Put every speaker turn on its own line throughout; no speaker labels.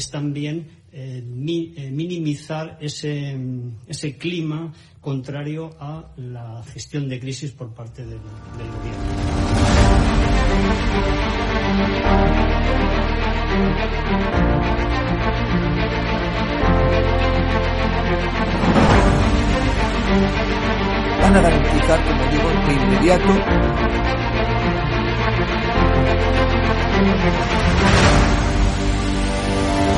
es también eh, minimizar ese, ese, clima contrario a la gestión de crisis por parte del, del gobierno.
van a garantizar, como digo, de inmediato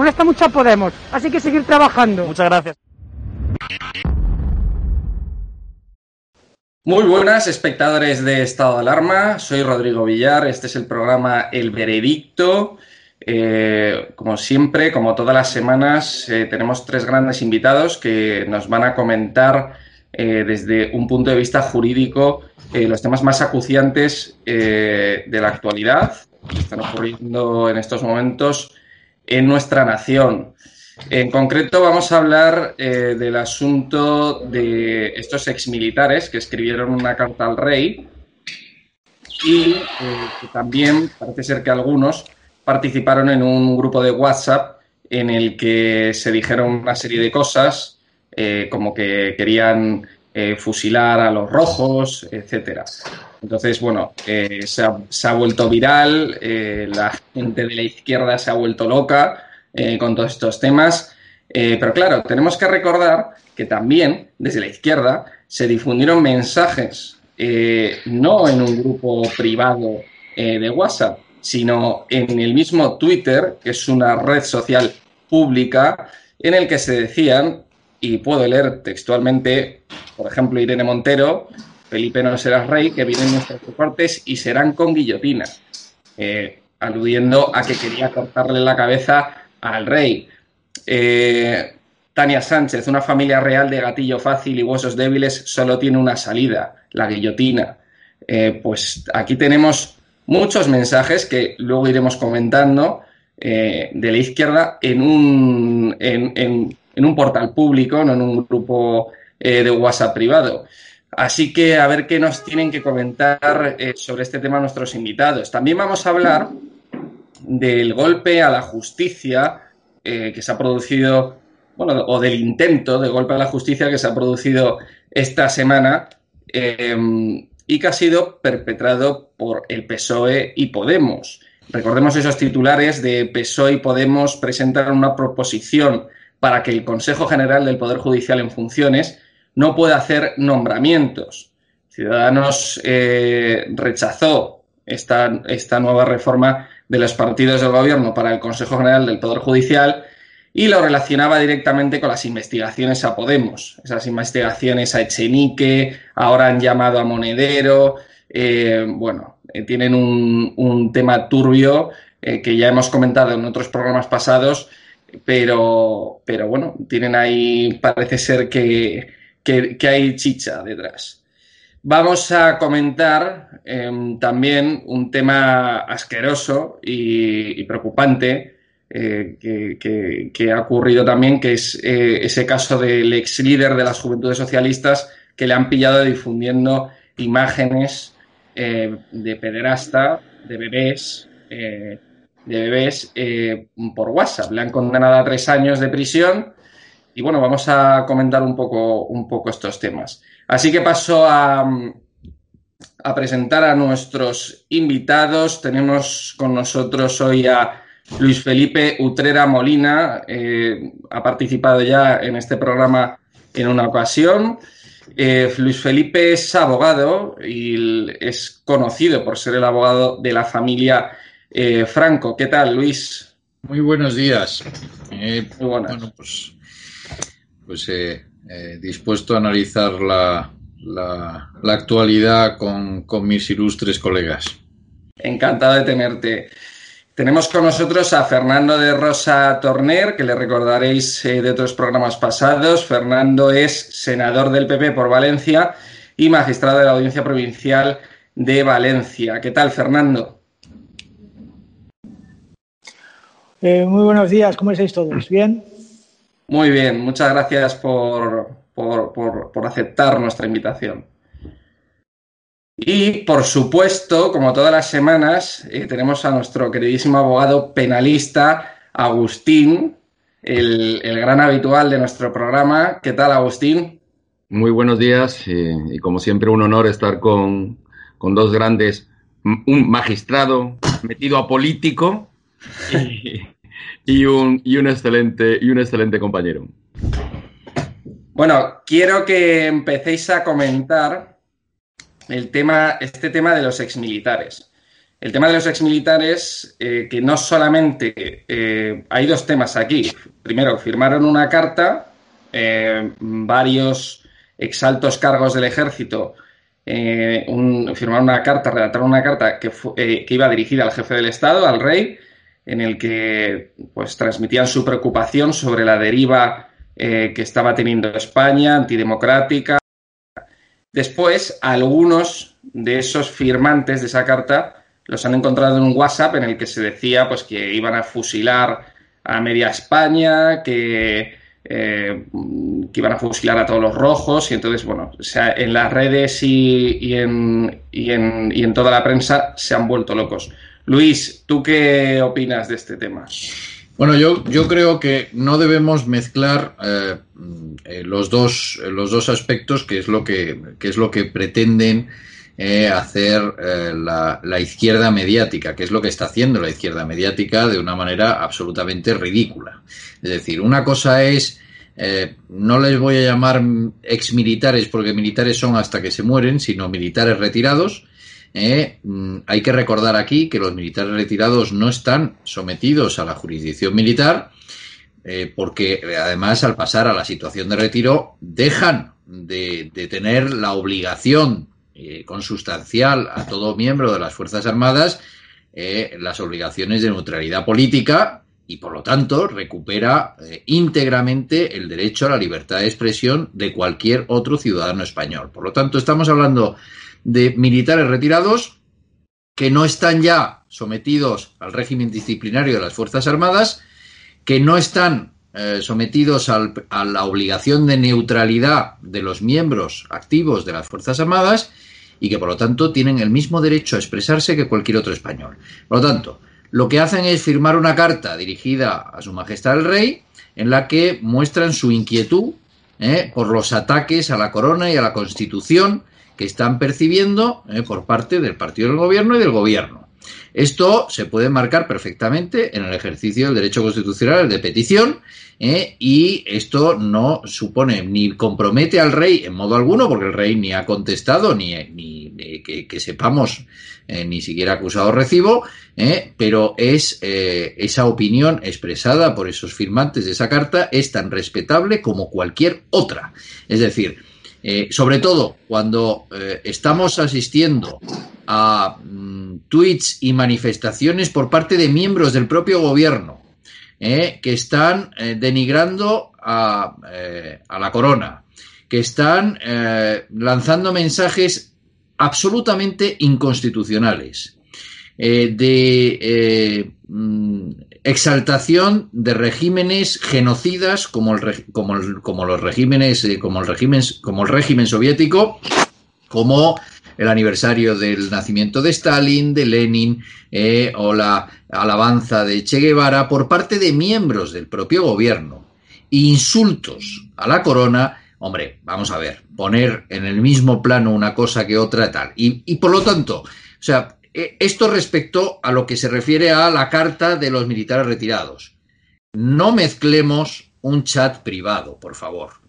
Molesta mucho a Podemos. Así que seguir trabajando.
Muchas gracias.
Muy buenas espectadores de Estado de Alarma, soy Rodrigo Villar, este es el programa El Veredicto. Eh, como siempre, como todas las semanas, eh, tenemos tres grandes invitados que nos van a comentar eh, desde un punto de vista jurídico los temas más acuciantes de la actualidad que están ocurriendo en estos momentos en nuestra nación. En concreto vamos a hablar eh, del asunto de estos exmilitares que escribieron una carta al rey y eh, que también parece ser que algunos participaron en un grupo de WhatsApp en el que se dijeron una serie de cosas eh, como que querían fusilar a los rojos, etcétera. Entonces, bueno, eh, se, ha, vuelto viral, eh, la gente de la izquierda se ha vuelto loca eh, con todos estos temas. pero claro, tenemos que recordar que también desde la izquierda se difundieron mensajes, no en un grupo privado de WhatsApp, sino en el mismo Twitter, que es una red social pública, en el que se decían, y puedo leer textualmente, por ejemplo, Irene Montero, Felipe no será rey, que vienen nuestros soportes y serán con guillotina, eh, aludiendo a que quería cortarle la cabeza al rey. Eh, Tania Sánchez, una familia real de gatillo fácil y huesos débiles, solo tiene una salida, la guillotina. Eh, pues aquí tenemos muchos mensajes que luego iremos comentando de la izquierda en un, en, un portal público, no en un grupo de WhatsApp privado. Así que a ver qué nos tienen que comentar eh, sobre este tema nuestros invitados. También vamos a hablar del golpe a la justicia eh, que se ha producido bueno, o del intento de golpe a la justicia que se ha producido esta semana em, y que ha sido perpetrado por el PSOE y Podemos. Recordemos esos titulares de PSOE y Podemos presentan una proposición para que el Consejo General del Poder Judicial en funciones no pueda hacer nombramientos. Ciudadanos eh, rechazó esta, esta nueva reforma de los partidos del gobierno para el Consejo General del Poder Judicial y lo relacionaba directamente con las investigaciones a Podemos, esas investigaciones a Echenique, ahora han llamado a Monedero, eh, bueno, eh, tienen un, tema turbio que ya hemos comentado en otros programas pasados, pero, pero bueno, tienen ahí, parece ser que, que, hay chicha detrás. Vamos a comentar em, también un tema asqueroso y preocupante, eh, que, ha ocurrido también, que es eh, ese caso del ex líder de las Juventudes Socialistas que le han pillado difundiendo imágenes eh, de pederasta, de bebés, de bebés por WhatsApp. Le han condenado a tres años de prisión y bueno, vamos a comentar un poco, un poco estos temas. Así que paso a, a presentar a nuestros invitados. Tenemos con nosotros hoy a Luis Felipe Utrera Molina eh, ha participado ya en este programa en una ocasión. Eh, Luis Felipe es abogado y es conocido por ser el abogado de la familia eh, Franco. ¿Qué tal, Luis?
Muy buenos días. Muy Bueno, pues, pues dispuesto a analizar la, actualidad con, con mis ilustres colegas.
Encantado de tenerte. Tenemos con nosotros a Fernando de Rosa Torner, que le recordaréis eh, de otros programas pasados. Fernando es senador del PP por Valencia y magistrado de la Audiencia Provincial de Valencia. ¿Qué tal, Fernando?
Eh, muy buenos días, ¿cómo estáis todos? ¿Bien?
Muy bien, muchas gracias por, por aceptar nuestra invitación. Y, por supuesto, como todas las semanas, eh, tenemos a nuestro queridísimo abogado penalista, Agustín, el, gran habitual de nuestro programa. ¿Qué tal, Agustín?
Muy buenos días y, como siempre un honor estar con, dos grandes, un magistrado metido a político y, un, y, un excelente, y un excelente compañero.
Bueno, quiero que empecéis a comentar el tema, este tema de los exmilitares. El tema de los exmilitares, eh, que no solamente eh, hay dos temas aquí. Primero, firmaron una carta, eh, varios exaltos cargos del ejército firmaron una carta, redactaron una carta que, que iba dirigida al jefe del Estado, al rey, en el que pues transmitían su preocupación sobre la deriva que estaba teniendo España, antidemocrática, Después, algunos de esos firmantes de esa carta los han encontrado en un WhatsApp en el que se decía pues, que iban a fusilar a media España, que, eh, iban a fusilar a todos los rojos. Y entonces, bueno, o sea, en las redes y, en, y, en, y en toda la prensa se han vuelto locos. Luis, ¿tú qué opinas de este tema?
Bueno, yo, yo creo que no debemos mezclar eh, eh, los, dos, los dos aspectos, que es lo que, es lo que pretenden eh, hacer la, la, izquierda mediática, que es lo que está haciendo la izquierda mediática de una manera absolutamente ridícula. Es decir, una cosa es, no les voy a llamar exmilitares porque militares son hasta que se mueren, sino militares retirados, eh, mm, hay que recordar aquí que los militares retirados no están sometidos a la jurisdicción militar eh, porque además al pasar a la situación de retiro dejan de, tener la obligación eh, consustancial a todo miembro de las Fuerzas Armadas las obligaciones de neutralidad política y por lo tanto recupera íntegramente el derecho a la libertad de expresión de cualquier otro ciudadano español. Por lo tanto, estamos hablando de militares retirados que no están ya sometidos al régimen disciplinario de las Fuerzas Armadas, que no están eh, sometidos a la obligación de neutralidad de los miembros activos de las Fuerzas Armadas y que por lo tanto tienen el mismo derecho a expresarse que cualquier otro español. Por lo tanto, lo que hacen es firmar una carta dirigida a Su Majestad el Rey en la que muestran su inquietud ¿eh? por los ataques a la corona y a la constitución que están percibiendo ¿eh? por parte del partido del gobierno y del gobierno. Esto se puede marcar perfectamente en el ejercicio del derecho constitucional de petición ¿eh? y esto no supone ni compromete al rey en modo alguno, porque el rey ni ha contestado ni, que, sepamos eh, ni siquiera acusado recibo, pero es esa opinión expresada por esos firmantes de esa carta es tan respetable como cualquier otra. Es decir, eh, sobre todo cuando eh, estamos asistiendo a mm, tweets y manifestaciones por parte de miembros del propio gobierno eh, que están denigrando a, a, la corona, que están lanzando mensajes absolutamente inconstitucionales, de mm, exaltación de regímenes genocidas como, el, como, el, como los regímenes, eh, como el régimen, como el régimen soviético, como el aniversario del nacimiento de Stalin, de Lenin, eh, o la alabanza de Che Guevara por parte de miembros del propio gobierno. Insultos a la corona, hombre, vamos a ver, poner en el mismo plano una cosa que otra tal. Y, y por lo tanto, o sea, esto respecto a lo que se refiere a la carta de los militares retirados. No mezclemos un chat privado, por favor.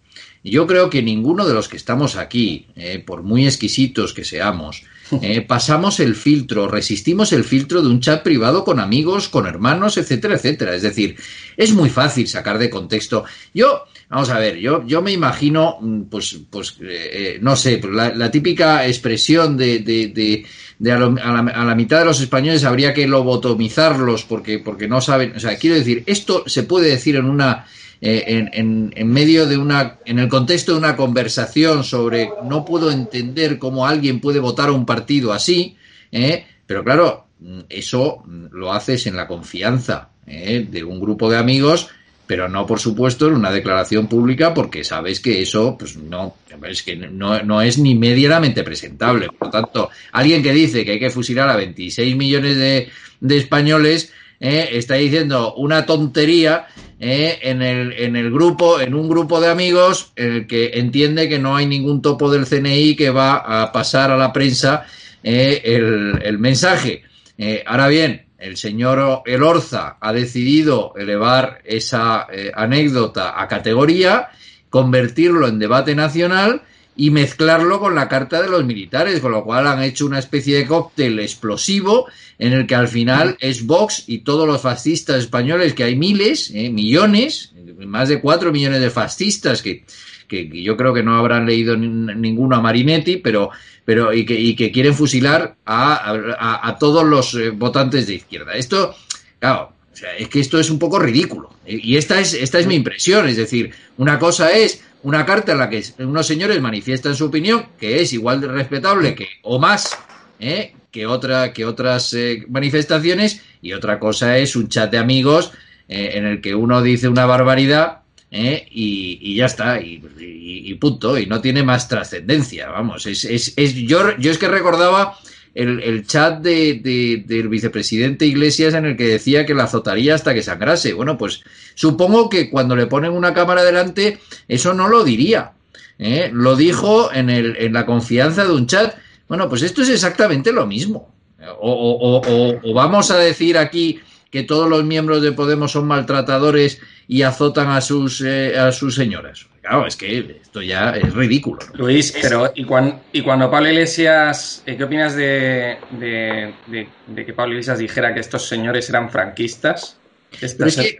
Yo creo que ninguno de los que estamos aquí, eh, por muy exquisitos que seamos, eh, pasamos el filtro, resistimos el filtro de un chat privado con amigos, con hermanos, etcétera, etcétera. Es decir, es muy fácil sacar de contexto. Yo, vamos a ver, yo, yo me imagino, pues, pues eh, no sé, la, la, típica expresión de, de, de, a, lo, a, la, a, la, mitad de los españoles habría que lobotomizarlos porque, porque no saben, o sea, quiero decir, esto se puede decir en una eh, en, en, en, medio de una, en el contexto de una conversación sobre no puedo entender cómo alguien puede votar un partido así, eh, pero claro, eso lo haces en la confianza eh, de un grupo de amigos, pero no, por supuesto, en una declaración pública, porque sabes que eso, pues no, es que no, no es ni medianamente presentable. Por lo tanto, alguien que dice que hay que fusilar a 26 millones de, de españoles, eh, está diciendo una tontería eh, en, el, en el grupo, en un grupo de amigos, el que entiende que no hay ningún topo del CNI que va a pasar a la prensa eh, el, el, mensaje. Eh, ahora bien, el señor Elorza ha decidido elevar esa eh, anécdota a categoría, convertirlo en debate nacional y mezclarlo con la carta de los militares, con lo cual han hecho una especie de cóctel explosivo en el que al final es Vox y todos los fascistas españoles, que hay miles, eh, millones, más de cuatro millones de fascistas que, que, yo creo que no habrán leído ninguno a Marinetti, pero, pero y, que, y que quieren fusilar a, a, a todos los eh, votantes de izquierda. Esto, claro, o sea, es que esto es un poco ridículo. Y esta es, esta es mi impresión. Es decir, una cosa es una carta en la que unos señores manifiestan su opinión, que es igual de respetable que, o más, ¿eh? que, otra, que otras eh, manifestaciones, y otra cosa es un chat de amigos eh, en el que uno dice una barbaridad ¿eh? y, y, ya está, y, y, punto, y no tiene más trascendencia, vamos, es, es, es, yo, yo es que recordaba el, el chat de, de, del vicepresidente Iglesias en el que decía que la azotaría hasta que sangrase. Bueno, pues supongo que cuando le ponen una cámara delante, eso no lo diría. ¿eh? Lo dijo en, el, en la confianza de un chat. Bueno, pues esto es exactamente lo mismo. O, o, o vamos a decir aquí que todos los miembros de Podemos son maltratadores y azotan a sus, eh, a sus señoras. Claro, es que esto ya es ridículo.
¿no? Luis, pero ¿y cuando, y cuando Pablo Iglesias, eh, ¿qué opinas de, de, de, de, que Pablo Iglesias dijera que estos señores eran franquistas?
Pero es, que,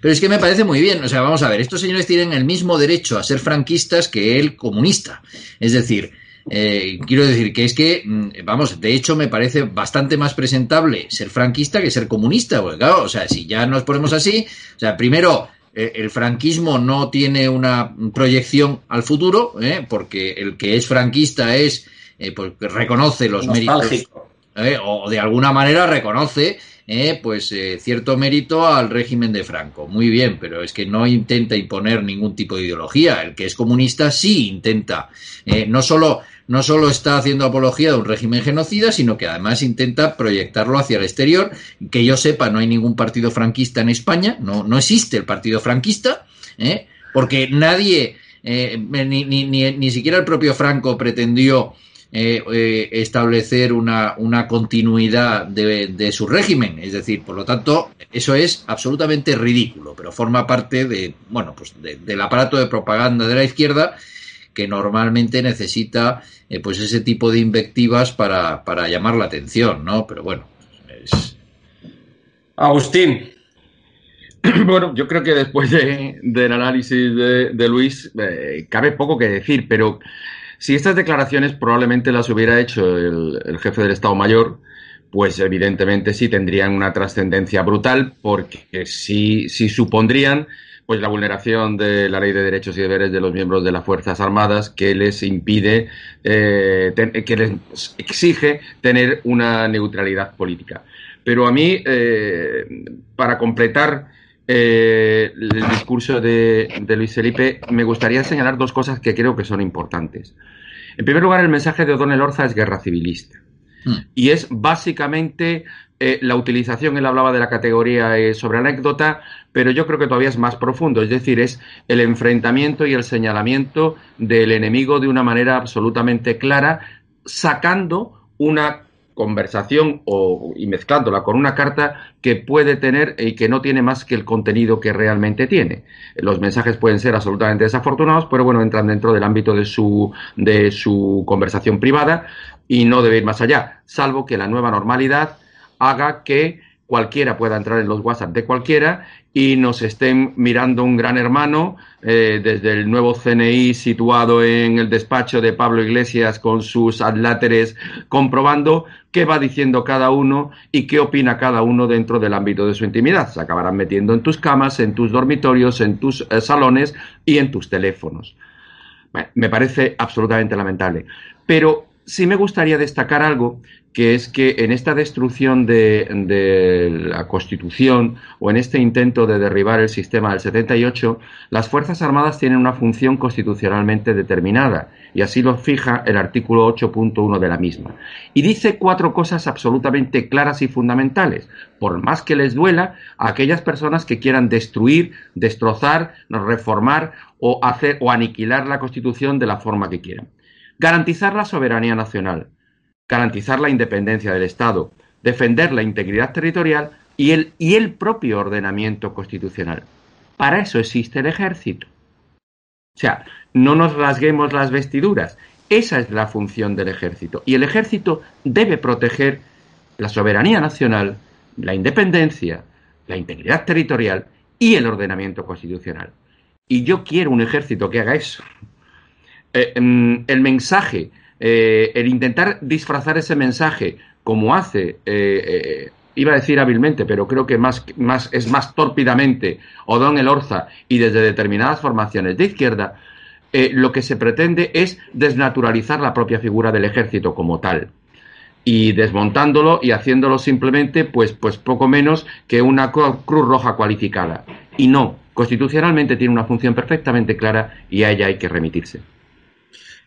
pero es que me parece muy bien. O sea, vamos a ver, estos señores tienen el mismo derecho a ser franquistas que el comunista. Es decir, eh, quiero decir que es que, mm, vamos, de hecho me parece bastante más presentable ser franquista que ser comunista, porque claro, o sea, si ya nos ponemos así, o sea, primero, eh, el franquismo no tiene una proyección al futuro, ¿eh? porque el que es franquista es, eh, porque reconoce los méritos. o de alguna manera reconoce eh, pues eh, cierto mérito al régimen de Franco. Muy bien, pero es que no intenta imponer ningún tipo de ideología. El que es comunista sí intenta. Eh, no solo no solo está haciendo apología de un régimen genocida, sino que además intenta proyectarlo hacia el exterior. Que yo sepa, no hay ningún partido franquista en España, no, no existe el partido franquista, ¿eh? porque nadie, eh, ni, ni, ni, ni siquiera el propio Franco pretendió eh, eh, establecer una, continuidad de, de, su régimen. Es decir, por lo tanto, eso es absolutamente ridículo, pero forma parte de, bueno, pues de, del aparato de propaganda de la izquierda que normalmente necesita eh, pues ese tipo de invectivas para, para, llamar la atención, ¿no? Pero bueno, es...
Agustín.
Bueno, yo creo que después de, del análisis de, Luis, eh, cabe poco que decir, pero si estas declaraciones probablemente las hubiera hecho el jefe del Estado Mayor, pues evidentemente sí tendrían una trascendencia brutal, porque sí, sí supondrían pues la vulneración de la ley de derechos y deberes de los miembros de las Fuerzas Armadas que les impide, eh, que les exige tener una neutralidad política. Pero a mí, eh, para completar eh, el discurso de, de, Luis Felipe, me gustaría señalar dos cosas que creo que son importantes. En primer lugar, el mensaje de O'Donnell Orza es guerra civilista. Mm. Y es básicamente eh, la utilización, él hablaba de la categoría eh, sobre anécdota, pero yo creo que todavía es más profundo, es decir, es el enfrentamiento y el señalamiento del enemigo de una manera absolutamente clara, sacando una conversación o, y mezclándola con una carta que puede tener y que no tiene más que el contenido que realmente tiene. Los mensajes pueden ser absolutamente desafortunados, pero bueno, entran dentro del ámbito de su, de su conversación privada y no debe ir más allá, salvo que la nueva normalidad haga que cualquiera pueda entrar en los WhatsApp de cualquiera y nos estén mirando un gran hermano eh, desde el nuevo CNI situado en el despacho de Pablo Iglesias con sus adláteres comprobando qué va diciendo cada uno y qué opina cada uno dentro del ámbito de su intimidad. Se acabarán metiendo en tus camas, en tus dormitorios, en tus eh, salones y en tus teléfonos. Me parece absolutamente lamentable. Pero sí me gustaría destacar algo que es que en esta destrucción de, de, la Constitución o en este intento de derribar el sistema del 78, las Fuerzas Armadas tienen una función constitucionalmente determinada y así lo fija el artículo 8.1 de la misma. Y dice cuatro cosas absolutamente claras y fundamentales, por más que les duela a aquellas personas que quieran destruir, destrozar, reformar o hacer o aniquilar la Constitución de la forma que quieran. Garantizar la soberanía nacional, garantizar la independencia del Estado, defender la integridad territorial y el, y el propio ordenamiento constitucional. Para eso existe el ejército. O sea, no nos rasguemos las vestiduras. Esa es la función del ejército. Y el ejército debe proteger la soberanía nacional, la independencia, la integridad territorial y el ordenamiento constitucional. Y yo quiero un ejército que haga eso. Eh, el mensaje eh, el intentar disfrazar ese mensaje como hace, eh, iba a decir hábilmente, pero creo que más, más, es más tórpidamente Odón el Orza y desde determinadas formaciones de izquierda, lo que se pretende es desnaturalizar la propia figura del ejército como tal y desmontándolo y haciéndolo simplemente pues, pues poco menos que una cruz roja cualificada. Y no, constitucionalmente tiene una función perfectamente clara y a ella hay que remitirse.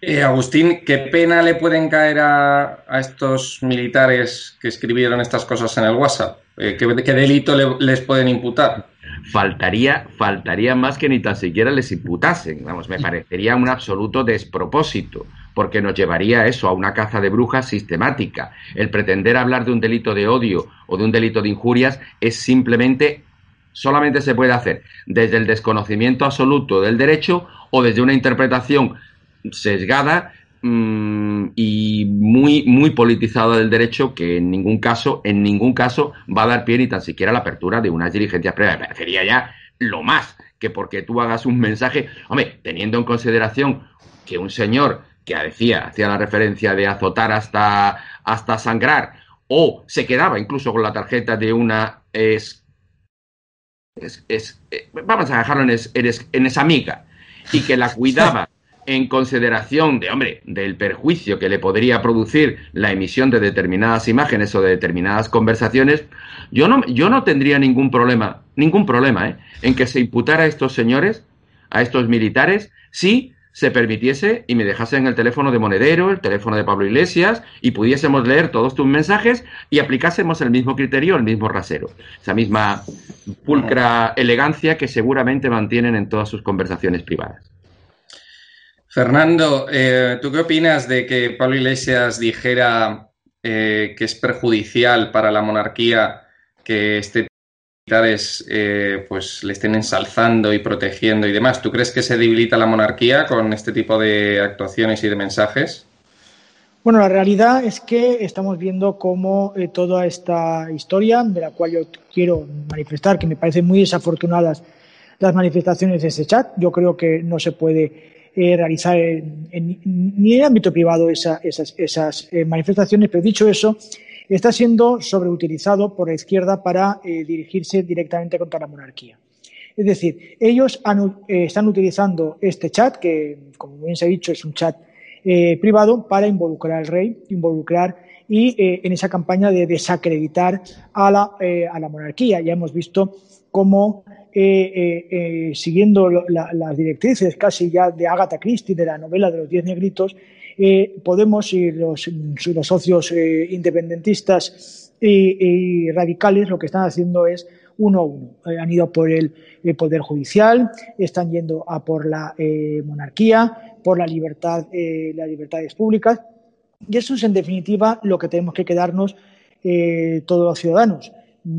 Eh, Agustín, ¿qué pena le pueden caer a, a, estos militares que escribieron estas cosas en el WhatsApp? Eh, ¿qué, ¿qué, delito le, les pueden imputar?
Faltaría, faltaría más que ni tan siquiera les imputasen. Vamos, me parecería un absoluto despropósito, porque nos llevaría a eso, a una caza de brujas sistemática. El pretender hablar de un delito de odio o de un delito de injurias es simplemente solamente se puede hacer desde el desconocimiento absoluto del derecho o desde una interpretación sesgada mmm, y muy, muy politizada del derecho que en ningún caso, en ningún caso va a dar pie ni tan siquiera la apertura de unas diligencias previas. Me parecería ya lo más que porque tú hagas un mensaje, hombre, teniendo en consideración que un señor que decía, hacía la referencia de azotar hasta, hasta sangrar, o se quedaba incluso con la tarjeta de una es, es, eh, vamos a dejarlo en, es, en, esa amiga, y que la cuidaba en consideración de, hombre, del perjuicio que le podría producir la emisión de determinadas imágenes o de determinadas conversaciones, yo no, yo no tendría ningún problema, ningún problema, ¿eh? en que se imputara a estos señores, a estos militares, si se permitiese y me dejasen el teléfono de Monedero, el teléfono de Pablo Iglesias y pudiésemos leer todos tus mensajes y aplicásemos el mismo criterio, el mismo rasero, esa misma pulcra elegancia que seguramente mantienen en todas sus conversaciones privadas.
Fernando, eh, ¿tú qué opinas de que Pablo Iglesias dijera eh, que es perjudicial para la monarquía que este militares eh, pues le estén ensalzando y protegiendo y demás. ¿Tú crees que se debilita la monarquía con este tipo de actuaciones y de mensajes?
Bueno, la realidad es que estamos viendo cómo toda esta historia, de la cual yo quiero manifestar que me parecen muy desafortunadas las manifestaciones de ese chat, yo creo que no se puede eh, realizar en, ni en el ámbito privado esas, esas eh, manifestaciones, pero dicho eso, está siendo sobreutilizado por la izquierda para eh, dirigirse directamente contra la monarquía. Es decir, ellos están utilizando este chat, que como bien se ha dicho es un chat privado, para involucrar al rey, involucrar y en esa campaña de desacreditar a la, a la monarquía. Ya hemos visto cómo eh, eh, eh, siguiendo las directrices casi ya de Agatha Christie, de la novela de los Diez Negritos, Podemos y los, socios independentistas y, radicales lo que están haciendo es uno a uno. han ido por el, Poder Judicial, están yendo a por la monarquía, por la libertad, las libertades públicas. Y eso es, en definitiva, lo que tenemos que quedarnos todos los ciudadanos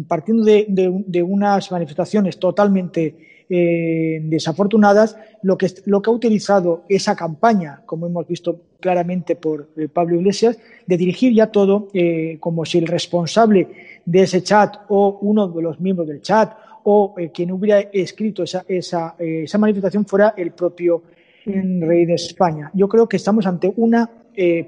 partiendo de, unas manifestaciones totalmente eh, desafortunadas, lo que, lo que ha utilizado esa campaña, como hemos visto claramente por eh, Pablo Iglesias, de dirigir ya todo eh, como si el responsable de ese chat o uno de los miembros del chat o quien hubiera escrito esa, esa, esa, manifestación fuera el propio rey de España. Yo creo que estamos ante una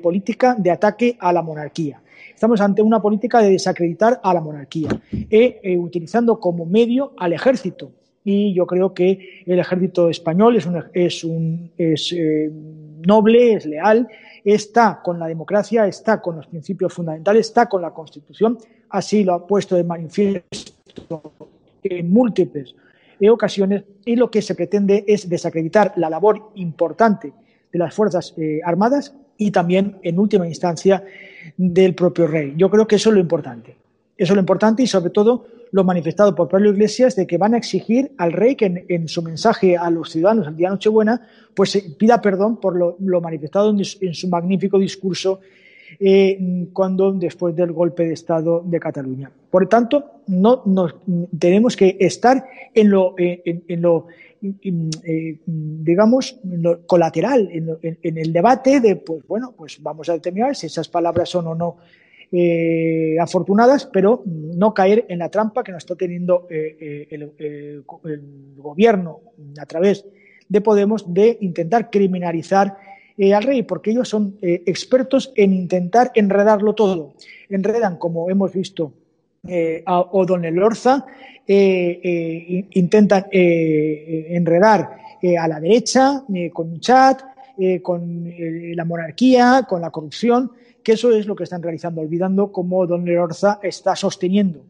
política de ataque a la monarquía. Estamos ante una política de desacreditar a la monarquía, e, eh, utilizando como medio al ejército. Y yo creo que el ejército español es, un, es eh, noble, es leal, está con la democracia, está con los principios fundamentales, está con la Constitución. Así lo ha puesto de manifiesto en múltiples ocasiones y lo que se pretende es desacreditar la labor importante de las Fuerzas eh, Armadas y también, en última instancia, del propio rey. Yo creo que eso es lo importante. Eso es lo importante y, sobre todo, lo manifestado por Pablo Iglesias de que van a exigir al rey que en, su mensaje a los ciudadanos el día de Nochebuena pues pida perdón por lo, manifestado en, su magnífico discurso eh, cuando después del golpe de Estado de Cataluña. Por lo tanto, no tenemos que estar en lo, en lo eh, digamos, colateral en, el debate de, pues bueno, pues vamos a determinar si esas palabras son o no eh, afortunadas, pero no caer en la trampa que nos está teniendo eh, el, gobierno a través de Podemos de intentar criminalizar al rey, porque ellos son expertos en intentar enredarlo todo. Enredan, como hemos visto, a O'Donnell Lorza, eh, eh, intentan eh, enredar a la derecha con un chat, con la monarquía, con la corrupción, que eso es lo que están realizando, olvidando cómo Don Lerorza está sosteniendo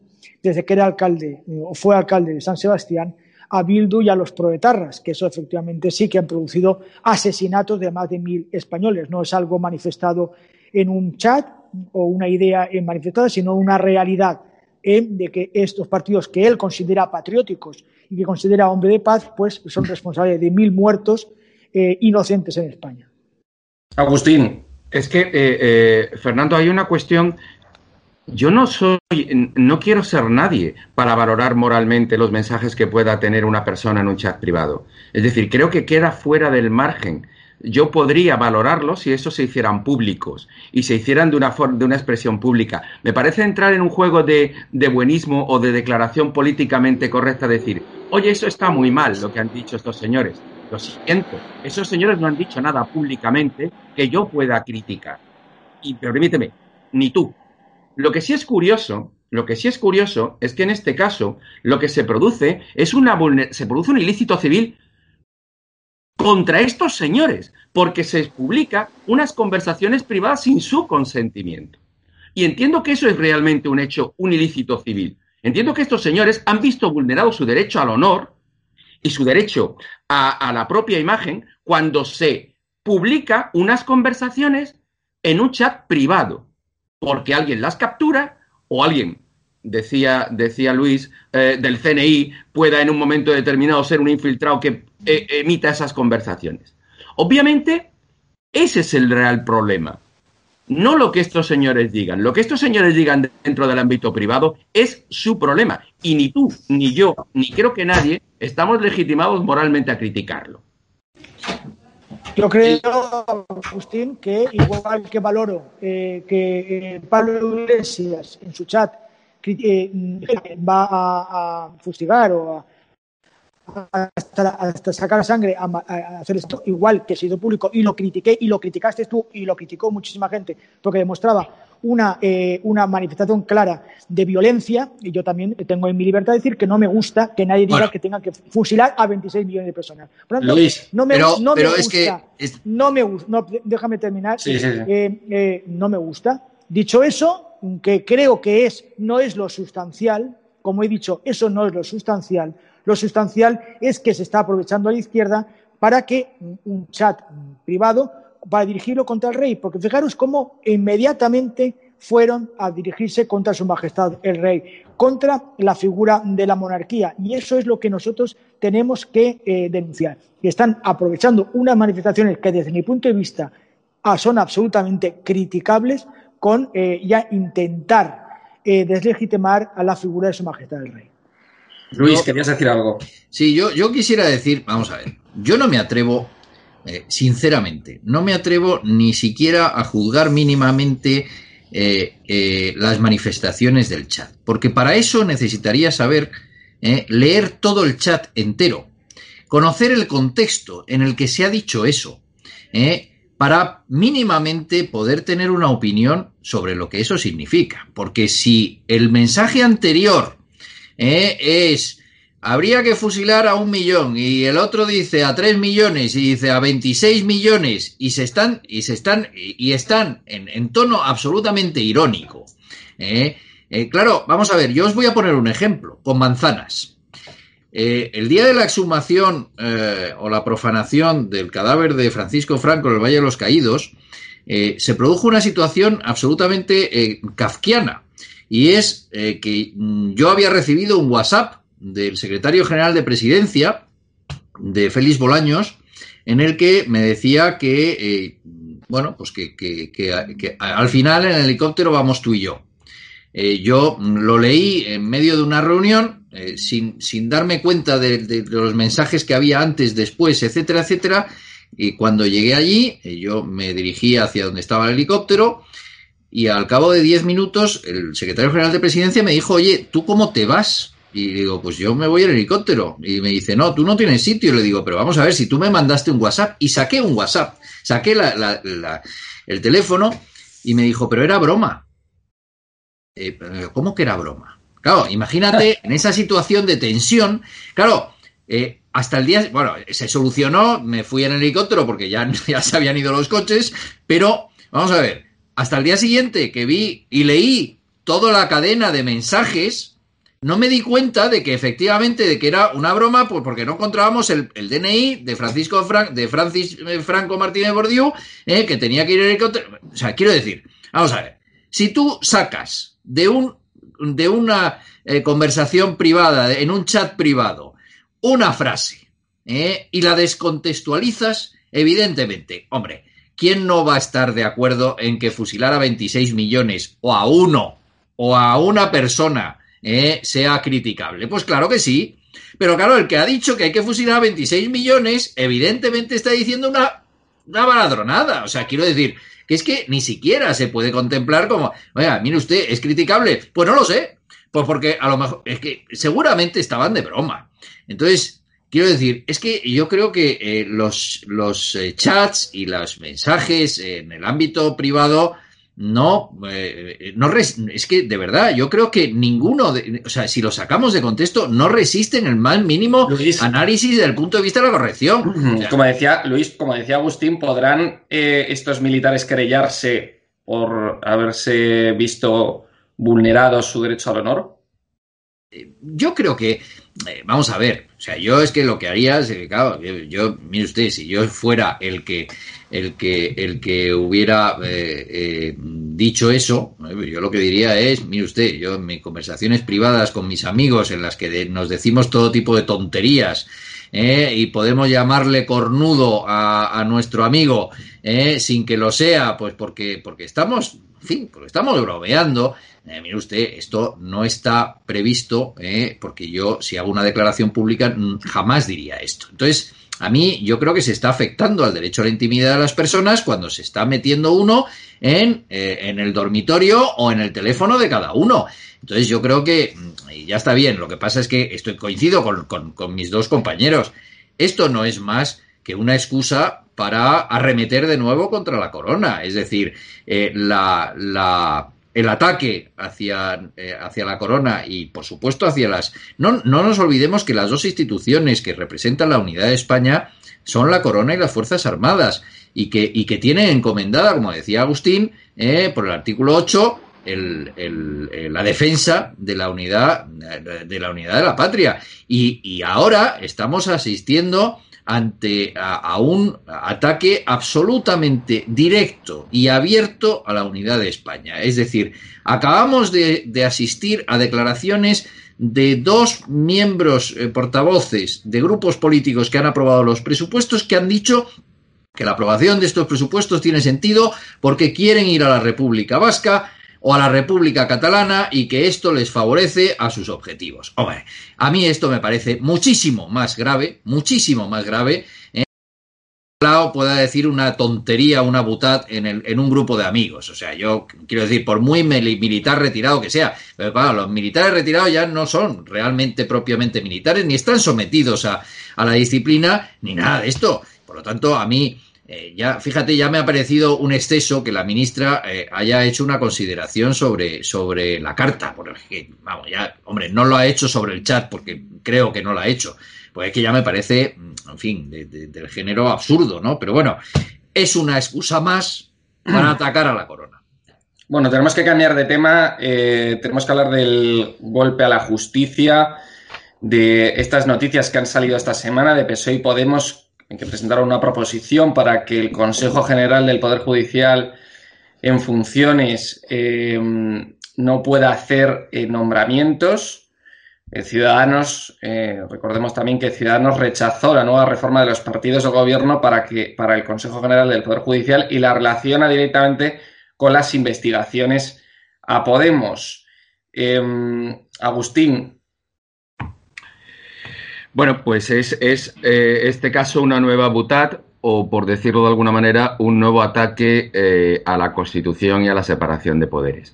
desde que era alcalde o fue alcalde de San Sebastián a Bildu y a los proetarras, que eso efectivamente sí que han producido asesinatos de más de mil españoles. No es algo manifestado en un chat o una idea manifestada, sino una realidad de que estos partidos que él considera patrióticos y que considera hombre de paz, pues son responsables de mil muertos eh, inocentes en España.
Agustín.
Es que, eh, eh, Fernando, hay una cuestión. Yo no soy, no quiero ser nadie para valorar moralmente los mensajes que pueda tener una persona en un chat privado. Es decir, creo que queda fuera del margen yo podría valorarlo si esos se hicieran públicos y se hicieran de una, de una expresión pública. Me parece entrar en un juego de, de buenismo o de declaración políticamente correcta, decir, oye, eso está muy mal lo que han dicho estos señores. Lo siento, esos señores no han dicho nada públicamente que yo pueda criticar. Y permíteme, ni tú. Lo que sí es curioso, lo que sí es curioso es que en este caso lo que se produce es una se produce un ilícito civil contra estos señores, porque se publica unas conversaciones privadas sin su consentimiento. Y entiendo que eso es realmente un hecho, un ilícito civil. Entiendo que estos señores han visto vulnerado su derecho al honor y su derecho a, la propia imagen cuando se publica unas conversaciones en un chat privado, porque alguien las captura o alguien decía, decía Luis, eh, del CNI pueda en un momento determinado ser un infiltrado que eh, emita esas conversaciones. Obviamente, ese es el real problema. No lo que estos señores digan. Lo que estos señores digan dentro del ámbito privado es su problema. Y ni tú, ni yo, ni creo que nadie estamos legitimados moralmente a criticarlo.
Yo creo, Agustín, que igual que valoro eh, que Pablo Iglesias en su chat eh, va a, fustigar o a, hasta, sacar sangre a, hacer esto, igual que ha sido público y lo critiqué y lo criticaste tú y lo criticó muchísima gente porque demostraba una, eh, una manifestación clara de violencia y yo también tengo en mi libertad de decir que no me gusta que nadie diga que tenga que fusilar a 26 millones de personas.
Por tanto, no me, pero, no me gusta, es que
no me gusta, déjame terminar, eh, no me gusta. Dicho eso, que creo que es, no es lo sustancial, como he dicho, eso no es lo sustancial. Lo sustancial es que se está aprovechando a la izquierda para que un chat privado, para dirigirlo contra el rey, porque fijaros cómo inmediatamente fueron a dirigirse contra su majestad el rey, contra la figura de la monarquía. Y eso es lo que nosotros tenemos que eh, denunciar. Y están aprovechando unas manifestaciones que desde mi punto de vista ah, son absolutamente criticables con eh, ya intentar eh, deslegitimar a la figura de su majestad el rey.
Luis, querías decir algo.
Sí, yo, yo quisiera decir, vamos a ver, yo no me atrevo, eh, sinceramente, no me atrevo ni siquiera a juzgar mínimamente las manifestaciones del chat, porque para eso necesitaría saber leer todo el chat entero, conocer el contexto en el que se ha dicho eso, para mínimamente poder tener una opinión sobre lo que eso significa. Porque si el mensaje anterior eh, es habría que fusilar a un millón y el otro dice a tres millones y dice a 26 millones y se están y se están y están en, tono absolutamente irónico. Eh, eh, claro, vamos a ver, yo os voy a poner un ejemplo con manzanas. El día de la exhumación o la profanación del cadáver de Francisco Franco en el Valle de los Caídos, se produjo una situación absolutamente kafkiana. Y es que mm, yo había recibido un WhatsApp del secretario general de presidencia, de Félix Bolaños, en el que me decía que, bueno, pues que, al final en el helicóptero vamos tú y yo. yo mm, lo leí en medio de una reunión eh, sin, sin, darme cuenta de, los mensajes que había antes, después, etcétera, etcétera. Y cuando llegué allí, eh, yo me dirigí hacia donde estaba el helicóptero y al cabo de diez minutos el secretario general de presidencia me dijo, oye, ¿tú cómo te vas? Y digo, pues yo me voy en helicóptero. Y me dice, no, tú no tienes sitio. Y le digo, pero vamos a ver, si tú me mandaste un WhatsApp. Y saqué un WhatsApp, saqué el teléfono y me dijo, pero era broma. Eh, ¿Cómo que era broma? Claro, imagínate en esa situación de tensión. Claro, eh, hasta el día, bueno, se solucionó, me fui en helicóptero porque ya, ya se habían ido los coches, pero vamos a ver, hasta el día siguiente que vi y leí toda la cadena de mensajes, no me di cuenta de que efectivamente de que era una broma, porque no encontrábamos el, DNI de Francisco de Francis eh, Franco Martínez Bordiú, eh, que tenía que ir en helicóptero. O sea, quiero decir, vamos a ver, si tú sacas de un de una eh, conversación privada, en un chat privado, una frase y la descontextualizas, evidentemente, hombre, ¿quién no va a estar de acuerdo en que fusilar a 26 millones o a uno o a una persona eh, sea criticable? Pues claro que sí. Pero claro, el que ha dicho que hay que fusilar a 26 millones, evidentemente está diciendo una, una baladronada. O sea, quiero decir, que es que ni siquiera se puede contemplar como, oiga, mire usted, ¿es criticable? Pues no lo sé, pues porque a lo mejor, es que seguramente estaban de broma. Entonces, quiero decir, es que yo creo que eh, los, los eh, chats y los mensajes en el ámbito privado no, eh, no es que de verdad, yo creo que ninguno, de, o sea, si lo sacamos de contexto, no resisten el más mínimo análisis desde el punto de vista de la corrección.
como decía Luis, como decía Agustín, ¿podrán estos militares querellarse por haberse visto vulnerados su derecho al honor?
Yo creo que, eh, vamos a ver, o sea, yo es que lo que haría es, claro, yo, mire usted, si yo fuera el que el que, el que hubiera eh, eh, dicho eso, yo lo que diría es, mire usted, yo en mis conversaciones privadas con mis amigos en las que nos decimos todo tipo de tonterías eh, y podemos llamarle cornudo a, nuestro amigo sin que lo sea, pues porque, porque estamos, en fin, estamos bromeando. mire usted, esto no está previsto, porque yo si hago una declaración pública mm, jamás diría esto. Entonces, a mí yo creo que se está afectando al derecho a la intimidad de las personas cuando se está metiendo uno en, eh, en el dormitorio o en el teléfono de cada uno. Entonces yo creo que mm, ya está bien. Lo que pasa es que estoy coincido con, con, mis dos compañeros. Esto no es más que una excusa para arremeter de nuevo contra la corona. Es decir, eh, la, la el ataque hacia, eh, hacia la corona y, por supuesto, hacia las... No, no nos olvidemos que las dos instituciones que representan la unidad de España son la corona y las Fuerzas Armadas y que, y que tienen encomendada, como decía Agustín, eh, por el artículo 8, el, la defensa de la unidad de la unidad de la patria y ahora estamos asistiendo ante a, un ataque absolutamente directo y abierto a la unidad de España. Es decir, acabamos de, asistir a declaraciones de dos miembros eh, portavoces de grupos políticos que han aprobado los presupuestos que han dicho que la aprobación de estos presupuestos tiene sentido porque quieren ir a la República Vasca o a la República Catalana y que esto les favorece a sus objetivos. Hombre, a mí esto me parece muchísimo más grave, muchísimo más grave. ¿eh? pueda decir una tontería, una butad en, el, en un grupo de amigos. O sea, yo quiero decir, por muy militar retirado que sea, pero claro, los militares retirados ya no son realmente propiamente militares, ni están sometidos a, a la disciplina, ni nada de esto. Por lo tanto, a mí eh, ya, fíjate, ya me ha parecido un exceso que la ministra eh, haya hecho una consideración sobre, sobre la carta. Porque, vamos, ya, hombre, no lo ha hecho sobre el chat porque creo que no lo ha hecho. Pues es que ya me parece, mm, en fin, del género absurdo, ¿no? Pero bueno, es una excusa más para atacar a la corona.
Bueno, tenemos que cambiar de tema. Eh, tenemos que hablar del golpe a la justicia, de estas noticias que han salido esta semana de PSOE y Podemos en que presentaron una proposición para que el Consejo General del Poder Judicial en funciones eh, no pueda hacer eh, nombramientos. Eh, Ciudadanos, recordemos también que Ciudadanos rechazó la nueva reforma de los partidos de gobierno para, que, para el Consejo General del Poder Judicial y la relaciona directamente con las investigaciones a Podemos. Agustín,
bueno, pues es, eh, este caso una nueva butad o, por decirlo de alguna manera, un nuevo ataque eh, a la Constitución y a la separación de poderes.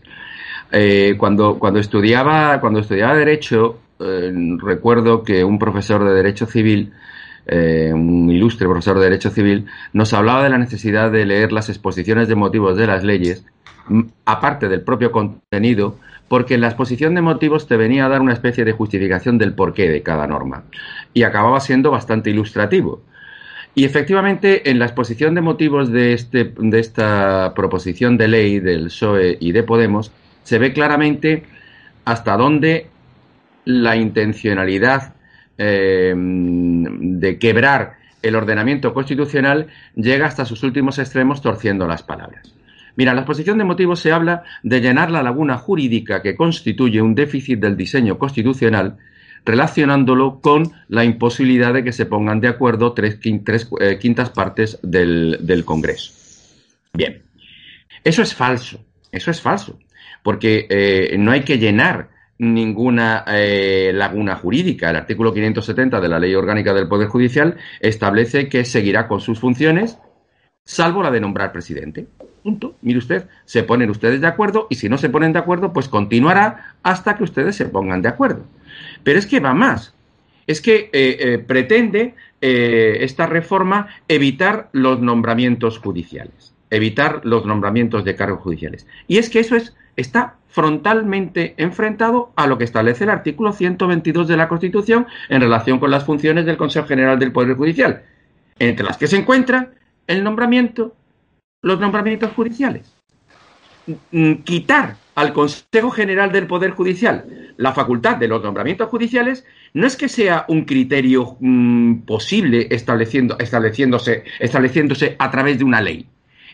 Eh, cuando, cuando, estudiaba, cuando estudiaba Derecho, recuerdo que un profesor de Derecho Civil, un ilustre profesor de Derecho Civil, nos hablaba de la necesidad de leer las exposiciones de motivos de las leyes, aparte del propio contenido, porque en la exposición de motivos te venía a dar una especie de justificación del porqué de cada norma y acababa siendo bastante ilustrativo. Y efectivamente, en la exposición de motivos de, este, de esta proposición de ley del PSOE y de Podemos, se ve claramente hasta dónde la intencionalidad eh, de quebrar el ordenamiento constitucional llega hasta sus últimos extremos torciendo las palabras. Mira, en la exposición de motivos se habla de llenar la laguna jurídica que constituye un déficit del diseño constitucional relacionándolo con la imposibilidad de que se pongan de acuerdo tres, eh, quintas partes del, Congreso. Bien, eso es falso, eso es falso, porque eh, no hay que llenar ninguna eh, laguna jurídica. El artículo 570 de la Ley Orgánica del Poder Judicial establece que seguirá con sus funciones, salvo la de nombrar presidente. Punto. Mire usted, se ponen ustedes de acuerdo y si no se ponen de acuerdo, pues continuará hasta que ustedes se pongan de acuerdo. Pero es que va más. Es que eh, eh, pretende eh, esta reforma evitar los nombramientos judiciales. evitar los nombramientos de cargos judiciales. Y es que eso es, está frontalmente enfrentado a lo que establece el artículo 122 de la Constitución en relación con las funciones del Consejo General del Poder Judicial, entre las que se encuentra el nombramiento, los nombramientos judiciales. Quitar al Consejo General del Poder Judicial la facultad de los nombramientos judiciales no es que sea un criterio mm, posible estableciendo, estableciéndose, estableciéndose a través de una ley.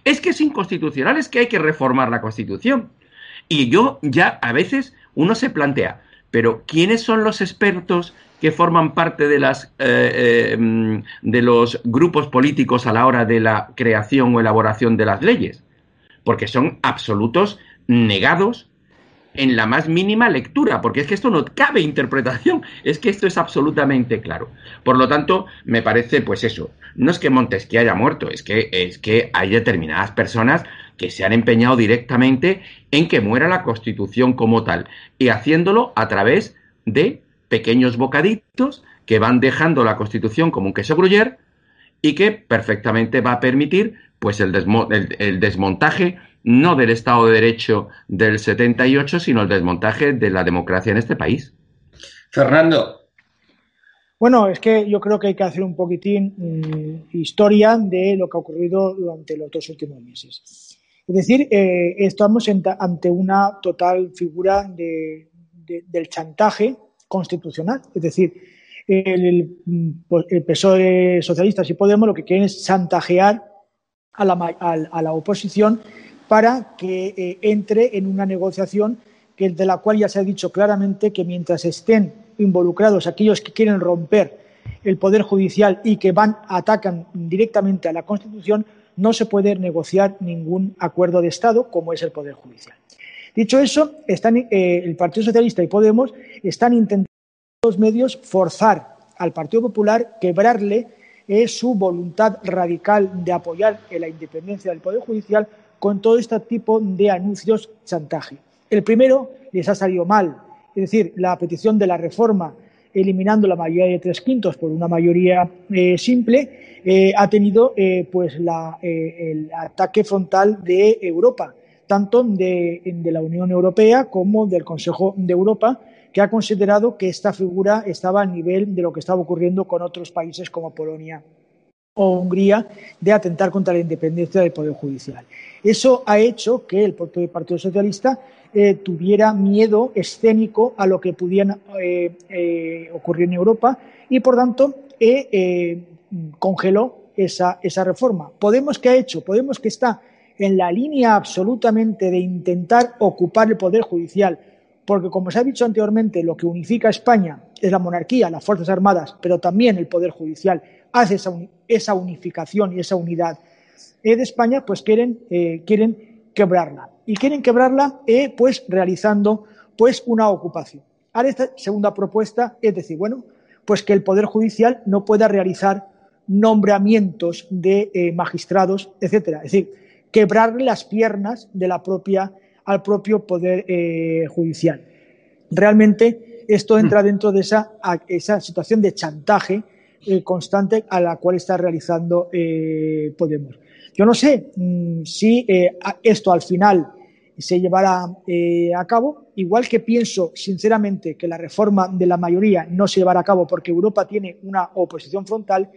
Es que es inconstitucional, es que hay que reformar la Constitución. Y yo ya a veces uno se plantea, pero ¿quiénes son los expertos que forman parte de, las, eh, eh, mm, de los grupos políticos a la hora de la creación o elaboración de las leyes? Porque son absolutos negados en la más mínima lectura, porque es que esto no cabe interpretación, es que esto es absolutamente claro. Por lo tanto, me parece, pues eso, no es que Montesquieu haya muerto, es que, es que hay determinadas personas que se han empeñado directamente en que muera la Constitución como tal, y haciéndolo a través de pequeños bocaditos que van dejando la Constitución como un queso gruyer y que perfectamente va a permitir pues el, el desmontaje no del Estado de Derecho del 78, sino el desmontaje de la democracia en este país.
Fernando.
Bueno, es que yo creo que hay que hacer un poquitín mm, historia de lo que ha ocurrido durante los dos últimos meses. Es decir, eh, estamos ante una total figura del chantaje constitucional. Es decir, el, el, PSOE socialistas y Podemos lo que quieren es chantajear a la, a la oposición para que eh, entre en una negociación que, de la cual ya se ha dicho claramente que mientras estén involucrados aquellos que quieren romper el Poder Judicial y que van, atacan directamente a la Constitución, no se puede negociar ningún acuerdo de Estado como es el Poder Judicial. Dicho eso, eh, el Partido Socialista y Podemos están intentando los medios forzar al Partido Popular, quebrarle eh, su voluntad radical de apoyar la independencia del Poder Judicial con todo este tipo de anuncios chantaje. El primero les ha salido mal, es decir, la petición de la reforma eliminando la mayoría de tres quintos por una mayoría eh, simple, ha tenido pues el ataque frontal de Europa, tanto de, la Unión Europea como del Consejo de Europa, que ha considerado que esta figura estaba al nivel de lo que estaba ocurriendo con otros países como Polonia o Hungría de atentar contra la independencia del Poder Judicial. Eso ha hecho que el Partido Socialista eh, tuviera miedo escénico a lo que pudiera eh, eh, ocurrir en Europa y, por tanto, congeló esa, esa reforma. Podemos, ¿qué ha hecho? Podemos que está en la línea absolutamente de intentar ocupar el Poder Judicial, porque, como se ha dicho anteriormente, lo que unifica a España es la monarquía, las Fuerzas Armadas, pero también el Poder Judicial hace esa, unificación y esa unidad de España, pues quieren, eh, quieren quebrarla. Y quieren quebrarla eh, pues realizando pues una ocupación. Ahora esta segunda propuesta es decir, bueno, pues que el Poder Judicial no pueda realizar nombramientos de eh, magistrados, etcétera. Es decir, quebrarle las piernas de la propia, al propio Poder Judicial. Realmente esto entra mm. dentro de esa, esa situación de chantaje eh, constante a la cual está realizando eh, Podemos. Yo no sé mm, si eh, esto al final se llevará a cabo, igual que pienso sinceramente que la reforma de la mayoría no se llevará a cabo porque Europa tiene una oposición frontal,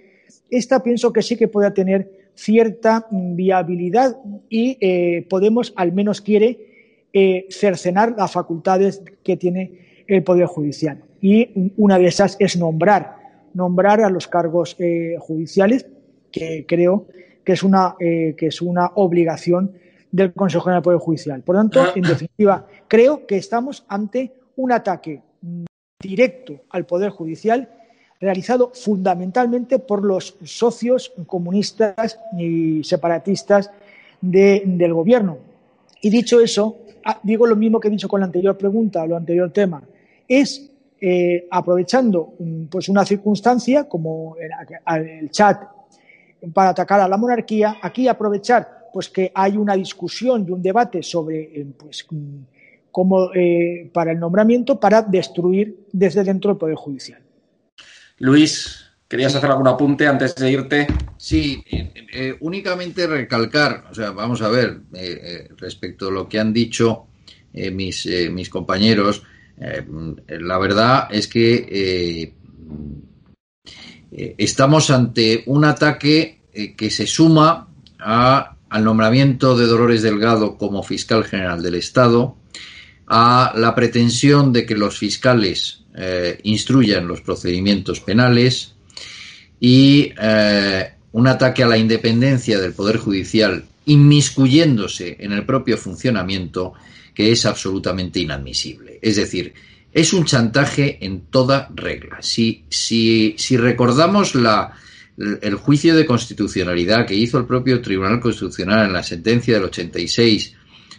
esta pienso que sí que puede tener cierta viabilidad y Podemos al menos quiere cercenar las facultades que tiene el Poder Judicial. Y una de esas es nombrar nombrar a los cargos eh, judiciales, que creo que es una, eh, que es una obligación del Consejo General del Poder Judicial. Por tanto, en definitiva, creo que estamos ante un ataque directo al Poder Judicial realizado fundamentalmente por los socios comunistas y separatistas del Gobierno. Y dicho eso, ah, digo lo mismo que he dicho con la anterior pregunta, o el anterior tema. Es eh, aprovechando mm, pues una circunstancia como el, chat para atacar a la monarquía, aquí aprovechar pues que hay una discusión y un debate sobre eh, pues mm, cómo eh, para el nombramiento para destruir desde dentro el poder judicial.
Luis, ¿querías hacer algún apunte antes de irte?
Sí, eh, eh, únicamente recalcar, o sea, vamos a ver, eh, respecto a lo que han dicho mis, mis compañeros, la verdad es que estamos ante un ataque que se suma al nombramiento de Dolores Delgado como fiscal general del Estado, a la pretensión de que los fiscales instruyan los procedimientos penales y un ataque a la independencia del Poder Judicial inmiscuyéndose en el propio funcionamiento que es absolutamente inadmisible. Es decir, es un chantaje en toda regla. Si, si, si recordamos la, el juicio de constitucionalidad que hizo el propio Tribunal Constitucional en la sentencia del 86,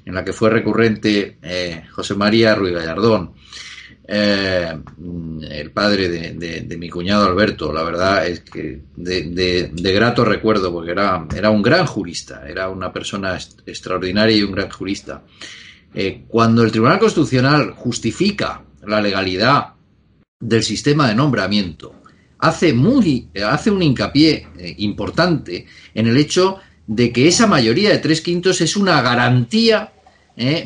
en la que fue recurrente eh, José María Ruiz Gallardón, eh, el padre de, mi cuñado Alberto, la verdad es que de, grato recuerdo, porque era, un gran jurista, era una persona extraordinaria y un gran jurista. Eh, cuando el Tribunal Constitucional justifica la legalidad del sistema de nombramiento, hace, muy, hace un hincapié eh, importante en el hecho de que esa mayoría de tres quintos es una garantía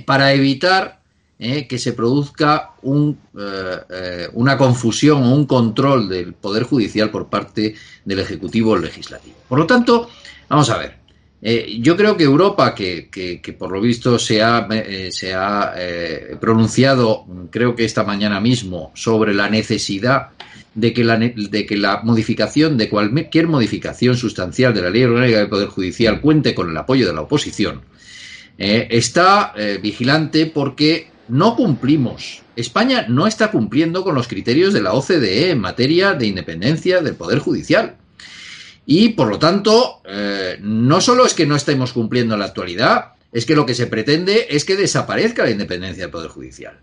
para evitar eh, que se produzca un, eh, eh, una confusión o un control del Poder Judicial por parte del Ejecutivo o Legislativo. Por lo tanto, vamos a ver. yo creo que Europa, que, por lo visto se ha, se ha pronunciado, creo que esta mañana mismo, sobre la necesidad de que la, de que la modificación de cualquier modificación sustancial de la ley orgánica del Poder Judicial cuente con el apoyo de la oposición, está vigilante porque no cumplimos. España no está cumpliendo con los criterios de la OCDE en materia de independencia del Poder Judicial. Y, por lo tanto, eh, no solo es que no estemos cumpliendo en la actualidad, es que lo que se pretende es que desaparezca la independencia del Poder Judicial.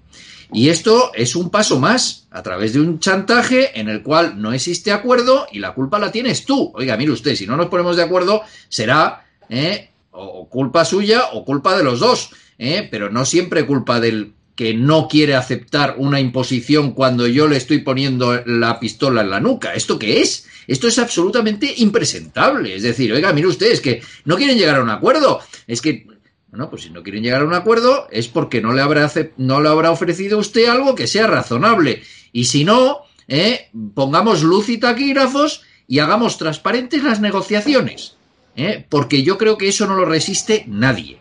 Y esto es un paso más a través de un chantaje en el cual no existe acuerdo y la culpa la tienes tú. Oiga, mire usted, si no nos ponemos de acuerdo, será eh, o culpa suya o culpa de los dos. ¿Eh? pero no siempre culpa del que no quiere aceptar una imposición cuando yo le estoy poniendo la pistola en la nuca. ¿Esto qué es? Esto es absolutamente impresentable. Es decir, oiga, mire usted, es que no quieren llegar a un acuerdo. Es que, bueno, pues si no quieren llegar a un acuerdo es porque no le habrá, no le habrá ofrecido usted algo que sea razonable. Y si no, ¿eh? pongamos luz y taquígrafos y hagamos transparentes las negociaciones. ¿eh? Porque yo creo que eso no lo resiste nadie.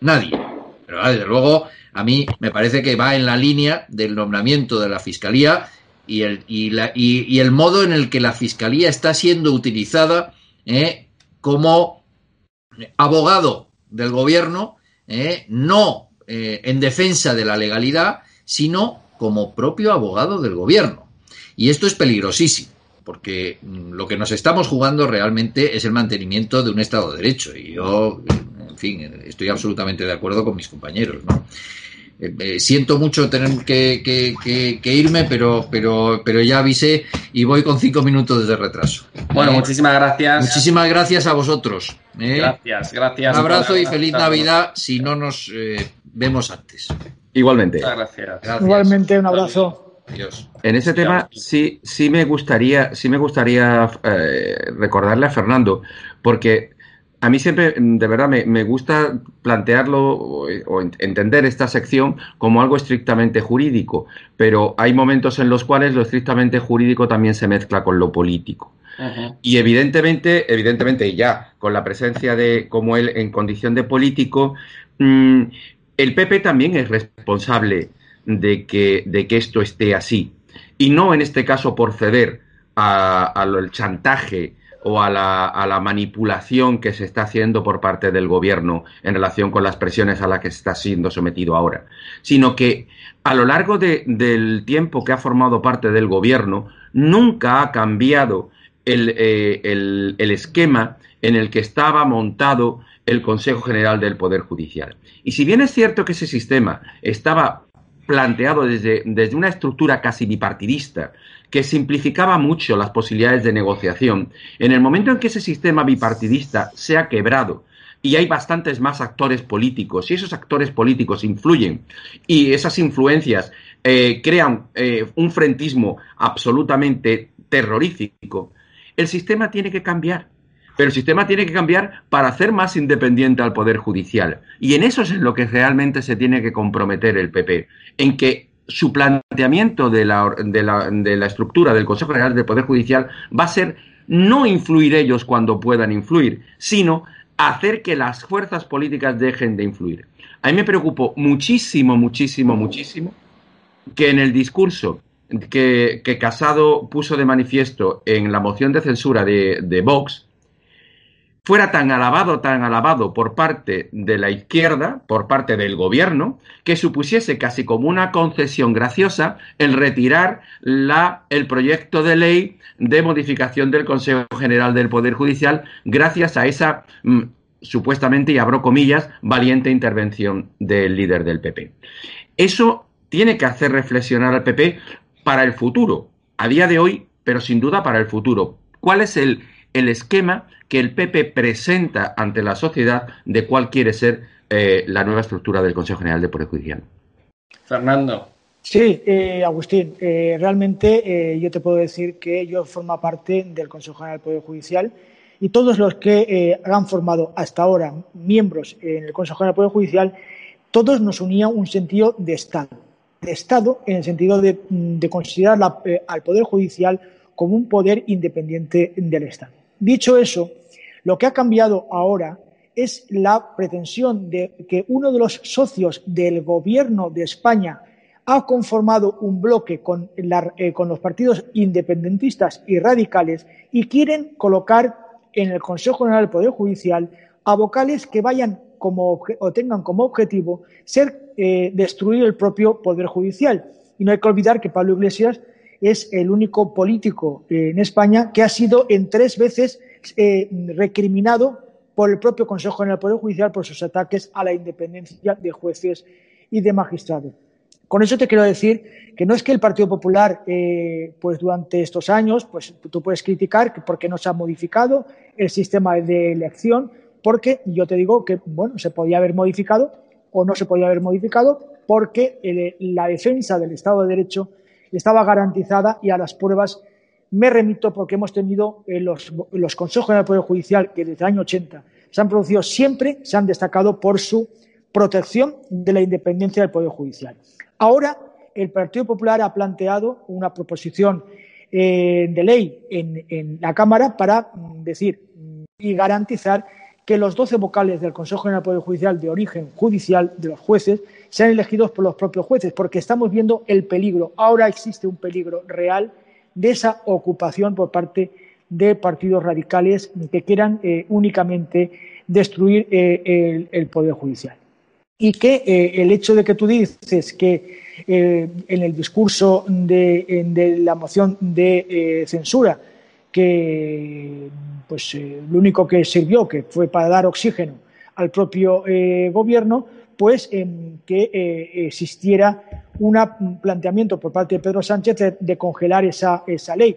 Nadie. Pero desde luego a mí me parece que va en la línea del nombramiento de la Fiscalía y el, modo en el que la Fiscalía está siendo utilizada eh, como abogado del gobierno, eh, no eh, en defensa de la legalidad, sino como propio abogado del gobierno. Y esto es peligrosísimo, porque mm, lo que nos estamos jugando realmente es el mantenimiento de un Estado de Derecho. Y yo fin, estoy absolutamente de acuerdo con mis compañeros, ¿no? Eh, eh, siento mucho tener que, irme, pero, pero, pero ya avisé y voy con cinco minutos de retraso.
Bueno, muchísimas gracias.
Muchísimas gracias a vosotros.
¿eh? Gracias, gracias.
Un abrazo y feliz Navidad si no nos vemos antes.
Igualmente.
Muchas gracias.
Igualmente, un abrazo.
Adiós. En ese tema sí, sí me gustaría, sí me gustaría recordarle a Fernando, porque a mí siempre, mm, de verdad, me, gusta plantearlo o, entender esta sección como algo estrictamente jurídico, pero hay momentos en los cuales lo estrictamente jurídico también se mezcla con lo político. Y evidentemente, evidentemente ya con la presencia de como él en condición de político, mm, el PP también es responsable de que, de que esto esté así. Y no en este caso por ceder al chantaje o a la, a la, manipulación que se está haciendo por parte del gobierno en relación con las presiones a las que está siendo sometido ahora, sino que a lo largo del tiempo que ha formado parte del gobierno, nunca ha cambiado el, eh, el, el esquema en el que estaba montado el Consejo General del Poder Judicial. Y si bien es cierto que ese sistema estaba planteado desde, desde una estructura casi bipartidista, que simplificaba mucho las posibilidades de negociación, en el momento en que ese sistema bipartidista se ha quebrado y hay bastantes más actores políticos, y esos actores políticos influyen y esas influencias eh, crean eh, un frentismo absolutamente terrorífico, el sistema tiene que cambiar. Pero el sistema tiene que cambiar para hacer más independiente al Poder Judicial. Y en eso es en lo que realmente se tiene que comprometer el PP, en que su planteamiento de la, de la, de la estructura del Consejo General del Poder Judicial va a ser no influir ellos cuando puedan influir, sino hacer que las fuerzas políticas dejen de influir. A mí me preocupó muchísimo, muchísimo, muchísimo que en el discurso que, que Casado puso de manifiesto en la moción de censura de, de Vox, fuera tan alabado, tan alabado por parte de la izquierda, por parte del gobierno, que supusiese casi como una concesión graciosa el retirar la, el proyecto de ley de modificación del Consejo General del Poder Judicial gracias a esa mm, supuestamente, y abro comillas, valiente intervención del líder del PP. Eso tiene que hacer reflexionar al PP para el futuro, a día de hoy, pero sin duda para el futuro. ¿Cuál es el, el esquema que el PP presenta ante la sociedad de cuál quiere ser eh, la nueva estructura del Consejo General de Poder Judicial.
Fernando.
Sí, eh, Agustín, eh, realmente eh, yo te puedo decir que yo formo parte del Consejo General del Poder Judicial y todos los que eh, han formado hasta ahora miembros en el Consejo General del Poder Judicial, todos nos unía un sentido de Estado, de Estado en el sentido de, de considerar la, eh, al Poder Judicial como un poder independiente del Estado. Dicho eso, lo que ha cambiado ahora es la pretensión de que uno de los socios del gobierno de España ha conformado un bloque con, eh, los partidos independentistas y radicales y quieren colocar en el Consejo General del Poder Judicial a vocales que vayan como, o tengan como objetivo ser eh, destruir el propio Poder Judicial. Y no hay que olvidar que Pablo Iglesias es el único político eh, en España que ha sido en tres veces eh, recriminado por el propio Consejo General del Poder Judicial por sus ataques a la independencia de jueces y de magistrados. Con eso te quiero decir que no es que el Partido Popular, eh, pues durante estos años, pues tú puedes criticar porque no se ha modificado el sistema de elección, porque yo te digo que, bueno, se podía haber modificado o no se podía haber modificado porque la defensa del Estado de Derecho estaba garantizada y a las pruebas me remito porque hemos tenido eh, los, los consejos del Poder Judicial que desde el año 80 se han producido siempre, se han destacado por su protección de la independencia del Poder Judicial. Ahora, el Partido Popular ha planteado una proposición eh, de ley en, en, la Cámara para mm, decir mm, y garantizar que los doce vocales del Consejo General del Poder Judicial de origen judicial de los jueces sean elegidos por los propios jueces, porque estamos viendo el peligro. Ahora existe un peligro real de esa ocupación por parte de partidos radicales que quieran eh, únicamente destruir eh, el, Poder Judicial. Y que eh, el hecho de que tú dices que en el discurso de, de la moción de censura, que pues, lo único que sirvió que fue para dar oxígeno al propio gobierno, pues que existiera un planteamiento por parte de Pedro Sánchez de, de congelar esa, esa ley.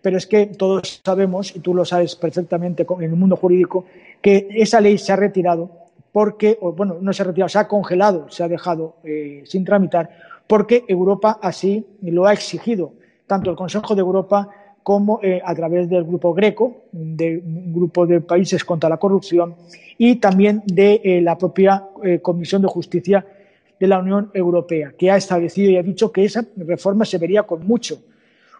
Pero es que todos sabemos, y tú lo sabes perfectamente en el mundo jurídico, que esa ley se ha retirado porque, o, bueno, no se ha retirado, se ha congelado, se ha dejado eh, sin tramitar, porque Europa así lo ha exigido, tanto el Consejo de Europa como eh, a través del Grupo Greco, de un grupo de países contra la corrupción, y también de eh, la propia Comisión de Justicia de la Unión Europea, que ha establecido y ha dicho que esa reforma se vería con mucho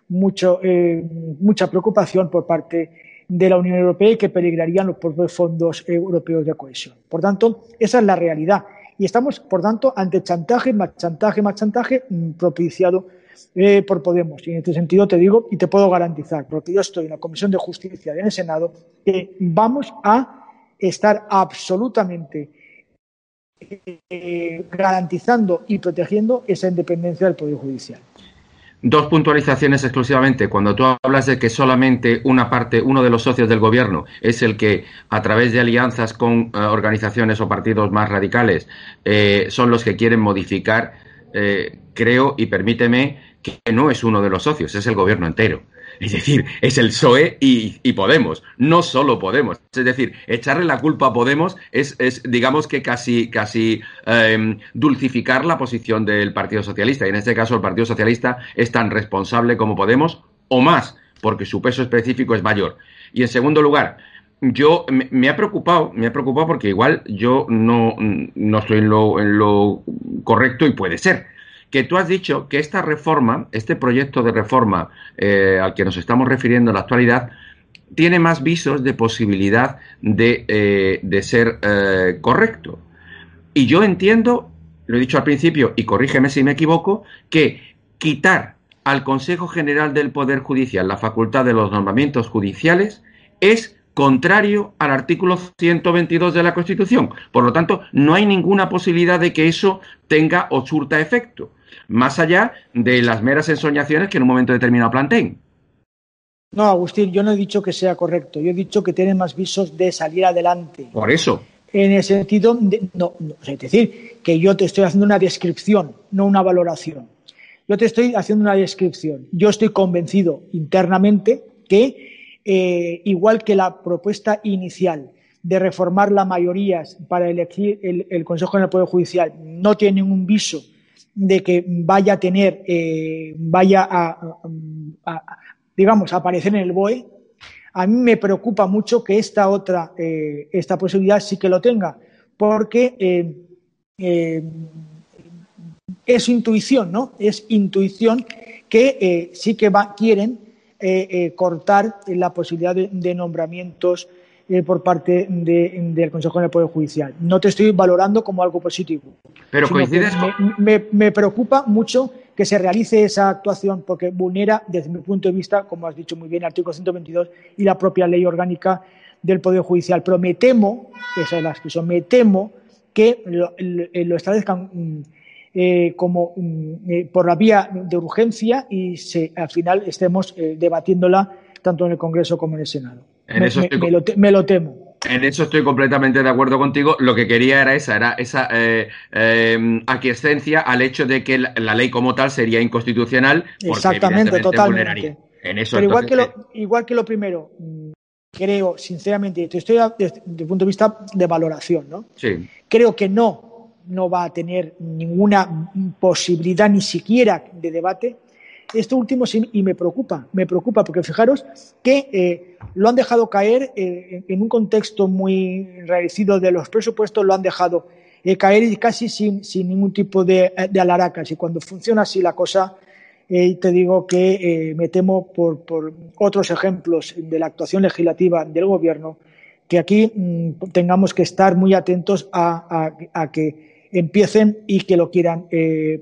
mucho, eh, mucha preocupación por parte de la Unión Europea y que peligrarían los propios fondos europeos de cohesión. Por tanto, esa es la realidad. Y estamos, por tanto, ante chantaje, más chantaje, más chantaje mm, propiciado eh, por Podemos. Y en este sentido te digo y te puedo garantizar, porque yo estoy en la Comisión de Justicia en el Senado, que vamos a estar absolutamente eh, garantizando y protegiendo esa independencia del Poder Judicial.
Dos puntualizaciones exclusivamente. Cuando tú hablas de que solamente una parte, uno de los socios del gobierno es el que, a través de alianzas con uh, organizaciones o partidos más radicales, eh, son los que quieren modificar, eh, creo, y permíteme, que no es uno de los socios, es el gobierno entero. Es decir, es el PSOE y, y, Podemos, no solo Podemos. Es decir, echarle la culpa a Podemos es, es digamos que casi, casi eh, dulcificar la posición del Partido Socialista. Y en este caso el Partido Socialista es tan responsable como Podemos o más, porque su peso específico es mayor. Y en segundo lugar, yo me, ha preocupado, me ha preocupado porque igual yo no, no estoy en lo, en lo correcto y puede ser que tú has dicho que esta reforma, este proyecto de reforma eh, al que nos estamos refiriendo en la actualidad, tiene más visos de posibilidad de, eh, ser eh, correcto. Y yo entiendo, lo he dicho al principio, y corrígeme si me equivoco, que quitar al Consejo General del Poder Judicial la facultad de los nombramientos judiciales es contrario al artículo 122 de la Constitución. Por lo tanto, no hay ninguna posibilidad de que eso tenga o surta efecto, más allá de las meras ensoñaciones que en un momento determinado planteen.
No, Agustín, yo no he dicho que sea correcto. Yo he dicho que tiene más visos de salir adelante.
Por eso.
En el sentido de. No, es decir, que yo te estoy haciendo una descripción, no una valoración. Yo te estoy haciendo una descripción. Yo estoy convencido internamente que, eh, igual que la propuesta inicial de reformar las mayorías para elegir el, Consejo del Poder Judicial no tiene ningún viso de que vaya a tener, eh, vaya a, digamos, aparecer en el BOE, a mí me preocupa mucho que esta otra, eh, esta posibilidad sí que lo tenga, porque eh, es intuición, ¿no? Es intuición que sí que quieren cortar la posibilidad de nombramientos eh, por parte del Consejo del Poder Judicial. No te estoy valorando como algo positivo.
Pero coincides
me, preocupa mucho que se realice esa actuación porque vulnera, desde mi punto de vista, como has dicho muy bien, el artículo 122 y la propia ley orgánica del Poder Judicial. Pero me temo, esa es la expresión, me temo que lo, establezcan mm, eh, como mm, eh, por la vía de urgencia y se, al final estemos debatiéndola tanto en el Congreso como en el Senado. En me, eso me, lo temo.
En eso estoy completamente de acuerdo contigo. Lo que quería era esa, era esa eh, eh, aquiescencia al hecho de que la, ley como tal sería inconstitucional.
Exactamente, totalmente. En eso, Pero igual, que lo, igual que lo primero, mm, creo, sinceramente, estoy desde, el punto de vista de valoración, ¿no?
Sí.
Creo que no, no va a tener ninguna posibilidad ni siquiera de debate esto último sí, y me preocupa, me preocupa, porque fijaros que eh, lo han dejado caer eh, en un contexto muy reducido de los presupuestos, lo han dejado eh, caer casi sin, ningún tipo de, alaracas. Y cuando funciona así la cosa, te digo que me temo por, otros ejemplos de la actuación legislativa del Gobierno, que aquí mm, tengamos que estar muy atentos a, que empiecen y que lo quieran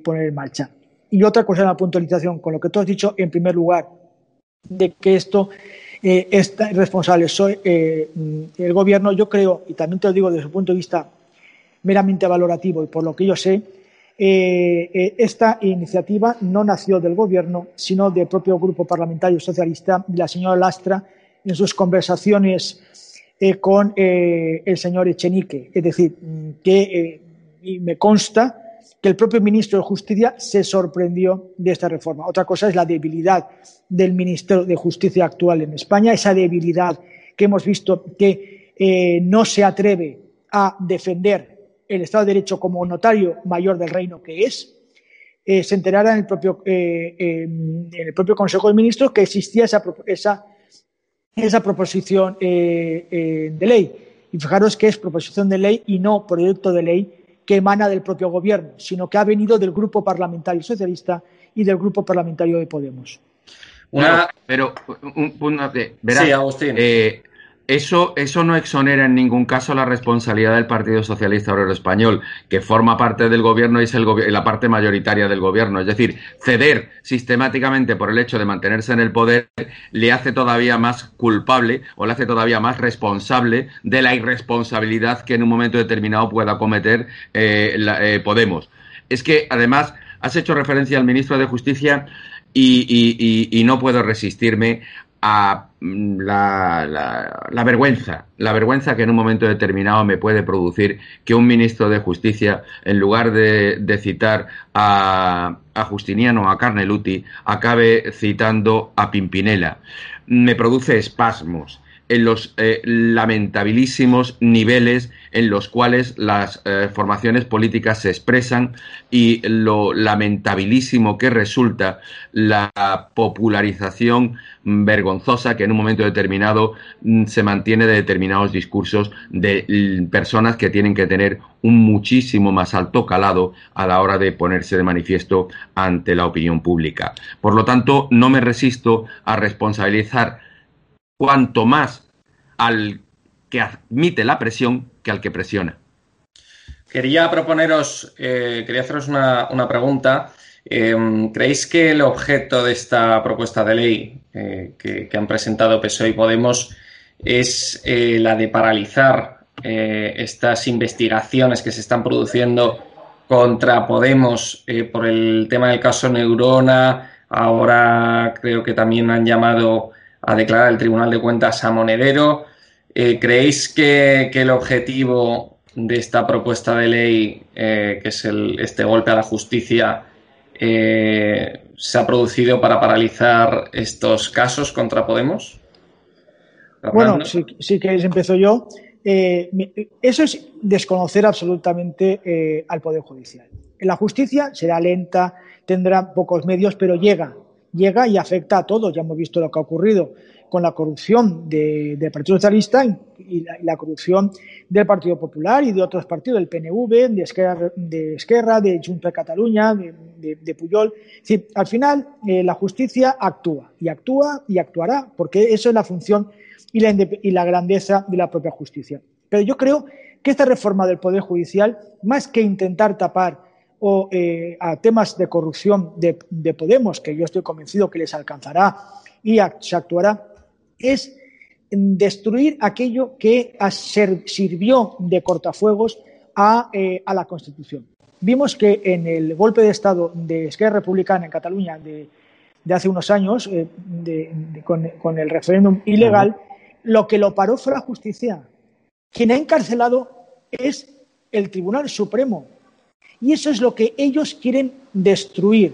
poner en marcha. Y otra cosa en la puntualización, con lo que tú has dicho, en primer lugar, de que esto eh, es responsable soy eh, el gobierno, yo creo, y también te lo digo desde un punto de vista meramente valorativo y por lo que yo sé, eh, esta iniciativa no nació del gobierno, sino del propio grupo parlamentario socialista y la señora Lastra en sus conversaciones con el señor Echenique. Es decir, que me consta que el propio ministro de Justicia se sorprendió de esta reforma. Otra cosa es la debilidad del ministro de Justicia actual en España, esa debilidad que hemos visto que eh, no se atreve a defender el Estado de Derecho como notario mayor del reino que es. Eh, se enterara en el, propio, eh, en el propio Consejo de Ministros que existía esa, esa, esa proposición de ley. Y fijaros que es proposición de ley y no proyecto de ley que emana del propio gobierno, sino que ha venido del Grupo Parlamentario Socialista y del Grupo Parlamentario de Podemos.
pero un, sí, Agustín. Eh, eso, eso no exonera en ningún caso la responsabilidad del Partido Socialista Obrero Español, que forma parte del gobierno y es la parte mayoritaria del gobierno. Es decir, ceder sistemáticamente por el hecho de mantenerse en el poder le hace todavía más culpable o le hace todavía más responsable de la irresponsabilidad que en un momento determinado pueda cometer eh, eh, Podemos. Es que, además, has hecho referencia al ministro de Justicia y, no puedo resistirme a mm, la, vergüenza, la vergüenza que en un momento determinado me puede producir que un ministro de Justicia, en lugar de, citar a, a Justiniano o a Carneluti, acabe citando a Pimpinela. Me produce espasmos. En los eh, lamentabilísimos niveles en los cuales las eh, formaciones políticas se expresan y lo lamentabilísimo que resulta la popularización vergonzosa que en un momento determinado mm, se mantiene de determinados discursos de mm, personas que tienen que tener un muchísimo más alto calado a la hora de ponerse de manifiesto ante la opinión pública. Por lo tanto, no me resisto a responsabilizar cuanto más al que admite la presión que al que presiona.
Quería proponeros, eh, quería haceros una, pregunta. Em, ¿Creéis que el objeto de esta propuesta de ley eh, que, han presentado PSOE y Podemos es eh, la de paralizar estas investigaciones que se están produciendo contra Podemos por el tema del caso Neurona? Ahora creo que también han llamado a declarar el Tribunal de Cuentas a Monedero. Eh, ¿Creéis que, el objetivo de esta propuesta de ley, eh, que es este golpe a la justicia, eh, se ha producido para paralizar estos casos contra Podemos?
Bueno, si, queréis empiezo yo. eso es desconocer absolutamente al Poder Judicial. La justicia será lenta, tendrá pocos medios, pero llega, llega y afecta a todos. Ya hemos visto lo que ha ocurrido con la corrupción del Partido Socialista y la, corrupción del Partido Popular y de otros partidos, del PNV, de Esquerra, de, Esquerra, de Junts per Catalunya, de, Puyol. al final, eh, la justicia actúa y actúa y actuará, porque eso es la función y la, y la grandeza de la propia justicia. Pero yo creo que esta reforma del Poder Judicial, más que intentar tapar o eh, a temas de corrupción de, de, Podemos, que yo estoy convencido que les alcanzará y se actuará, es destruir aquello que sirvió de cortafuegos eh, a, la Constitución. Vimos que en el golpe de Estado de Esquerra Republicana en Cataluña de, hace unos años, eh, con, el referéndum ilegal, lo que lo paró fue la justicia. Quien ha encarcelado es el Tribunal Supremo. Y eso es lo que ellos quieren destruir,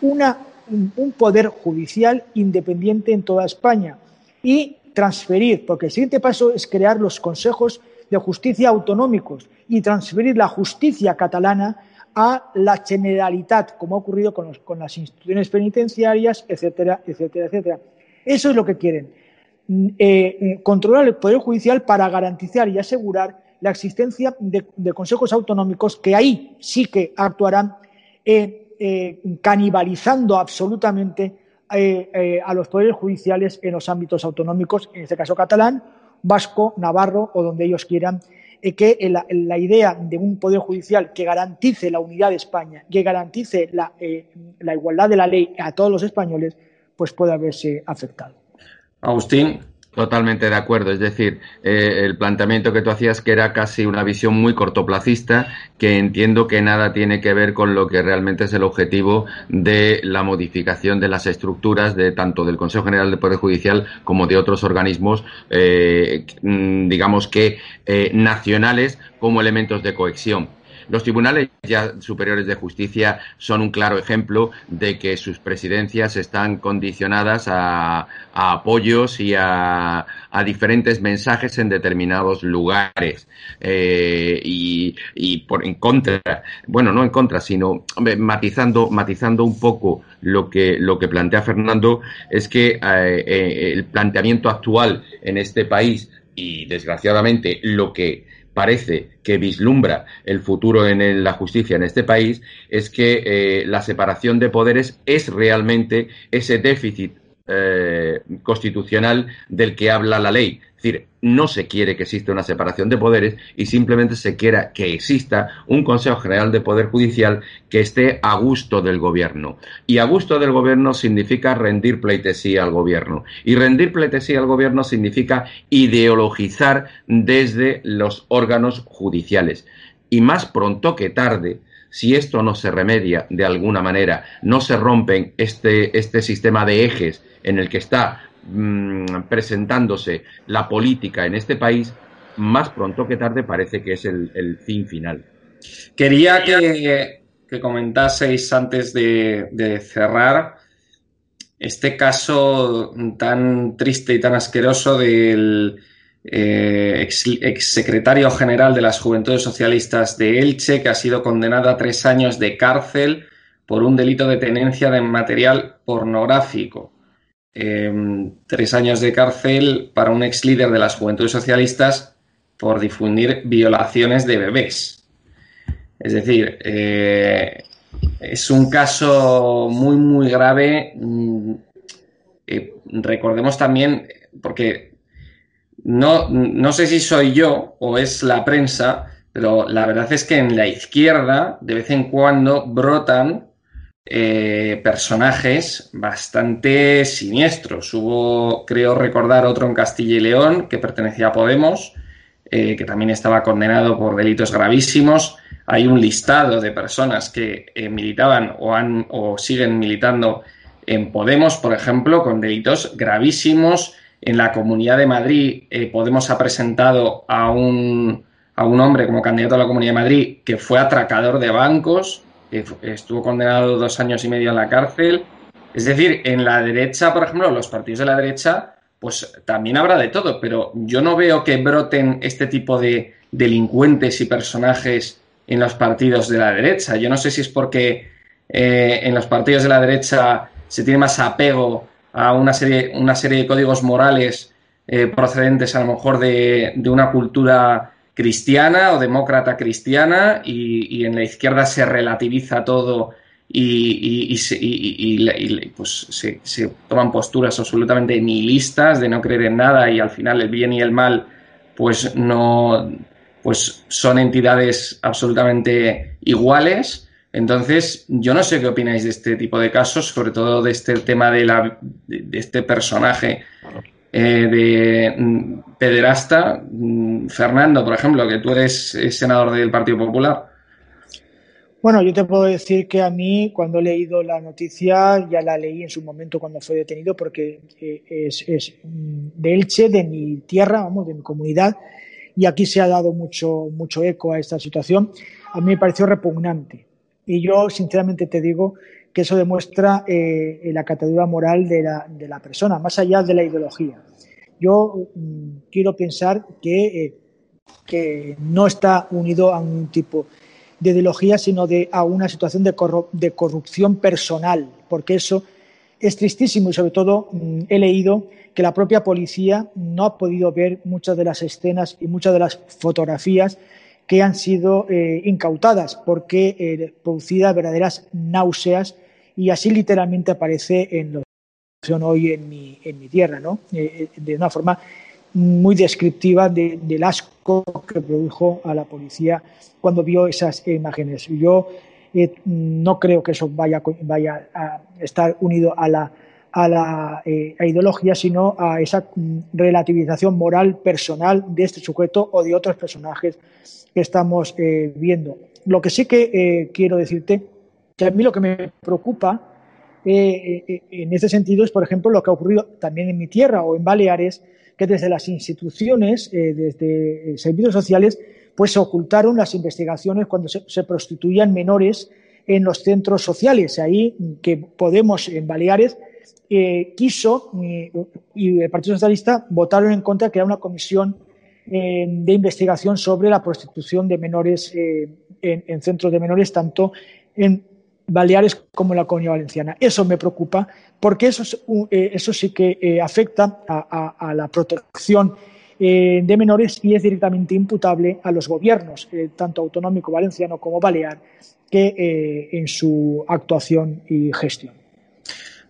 un poder judicial independiente en toda España y transferir, porque el siguiente paso es crear los consejos de justicia autonómicos y transferir la justicia catalana a la Generalitat, como ha ocurrido con, las instituciones penitenciarias, etcétera, etcétera, etcétera. Eso es lo que quieren. Mm, eh, controlar el Poder Judicial para garantizar y asegurar la existencia de, consejos autonómicos que ahí sí que actuarán eh, eh, canibalizando absolutamente eh, a los poderes judiciales en los ámbitos autonómicos, en este caso catalán, vasco, navarro o donde ellos quieran, que la, idea de un poder judicial que garantice la unidad de España, que garantice la, igualdad de la ley a todos los españoles, pues puede haberse afectado.
Agustín.
Totalmente de acuerdo. Es decir, eh, el planteamiento que tú hacías que era casi una visión muy cortoplacista, que entiendo que nada tiene que ver con lo que realmente es el objetivo de la modificación de las estructuras de tanto del Consejo General de Poder Judicial como de otros organismos, eh, mm, digamos que eh, nacionales como elementos de cohesión. Los tribunales ya superiores de justicia son un claro ejemplo de que sus presidencias están condicionadas a, apoyos y a, diferentes mensajes en determinados lugares eh, y, por en contra, bueno, no en contra, sino matizando, matizando un poco lo que lo que plantea Fernando es que eh, eh, el planteamiento actual en este país y desgraciadamente lo que parece que vislumbra el futuro en la justicia en este país es que eh, la separación de poderes es realmente ese déficit eh, constitucional del que habla la ley. Es decir, no se quiere que exista una separación de poderes y simplemente se quiera que exista un Consejo General de Poder Judicial que esté a gusto del gobierno. Y a gusto del gobierno significa rendir pleitesía al gobierno. Y rendir pleitesía al gobierno significa ideologizar desde los órganos judiciales. Y más pronto que tarde, si esto no se remedia de alguna manera, no se rompen este, este sistema de ejes en el que está mm, presentándose la política en este país, más pronto que tarde parece que es el, fin final.
Quería que, comentaseis antes de, cerrar este caso tan triste y tan asqueroso del eh, ex, secretario general de las Juventudes Socialistas de Elche, que ha sido condenado a tres años de cárcel por un delito de tenencia de material pornográfico. Em, tres años de cárcel para un ex líder de las Juventudes Socialistas por difundir violaciones de bebés. Es decir, eh, es un caso muy, muy grave. Mm, eh, recordemos también, porque no, no sé si soy yo o es la prensa, pero la verdad es que en la izquierda de vez en cuando brotan eh, personajes bastante siniestros. Hubo, creo recordar, otro en Castilla y León que pertenecía a Podemos, eh, que también estaba condenado por delitos gravísimos hay un listado de personas que eh, militaban o, han, o siguen militando en Podemos, por ejemplo, con delitos gravísimos. En la Comunidad de Madrid, eh, Podemos ha presentado a un, a un hombre como candidato a la Comunidad de Madrid que fue atracador de bancos, que estuvo condenado dos años y medio en la cárcel. Es decir, en la derecha, por ejemplo, los partidos de la derecha, pues también habrá de todo, pero yo no veo que broten este tipo de delincuentes y personajes en los partidos de la derecha. Yo no sé si es porque eh, en los partidos de la derecha se tiene más apego a una serie, una serie de códigos morales eh, procedentes a lo mejor de, una cultura cristiana o demócrata cristiana y, en la izquierda se relativiza todo y, pues se, se, toman posturas absolutamente nihilistas de no creer en nada y al final el bien y el mal pues no, pues son entidades absolutamente iguales. Entonces, yo no sé qué opináis de este tipo de casos, sobre todo de este tema de, la, este personaje eh, de mm, pederasta. Mm, Fernando, por ejemplo, que tú eres senador del Partido Popular.
Bueno, yo te puedo decir que a mí, cuando he leído la noticia, ya la leí en su momento cuando fue detenido, porque eh, es, es mm, de Elche, de mi tierra, vamos, de mi comunidad, y aquí se ha dado mucho, mucho eco a esta situación, a mí me pareció repugnante. Y yo, sinceramente, te digo que eso demuestra eh, la catadura moral de la, de la, persona, más allá de la ideología. Yo mm, quiero pensar que, eh, que, no está unido a un tipo de ideología, sino de, a una situación de, de corrupción personal, porque eso es tristísimo y sobre todo mm, he leído que la propia policía no ha podido ver muchas de las escenas y muchas de las fotografías que han sido eh, incautadas porque eh, producidas verdaderas náuseas y así literalmente aparece en que hoy en mi, en mi tierra, ¿no? Eh, de una forma muy descriptiva del asco que produjo a la policía cuando vio esas imágenes. Yo no creo que eso vaya, vaya a estar unido a la a la eh, ideología, sino a esa mm, relativización moral personal de este sujeto o de otros personajes que estamos eh, viendo. Lo que sí que eh, quiero decirte, que a mí lo que me preocupa en este sentido es, por ejemplo, lo que ha ocurrido también en mi tierra o en Baleares, que desde las instituciones, desde servicios sociales, pues se ocultaron las investigaciones cuando se, se prostituían menores en los centros sociales. Ahí que Podemos en Baleares eh, quiso eh, y el Partido Socialista votaron en contra de crear una comisión eh, de investigación sobre la prostitución de menores en, centros de menores, tanto en Baleares como en la Comunidad Valenciana. Eso me preocupa porque eso, eso sí que afecta a, la protección de menores y es directamente imputable a los gobiernos, tanto autonómico valenciano como balear, que en su actuación y gestión.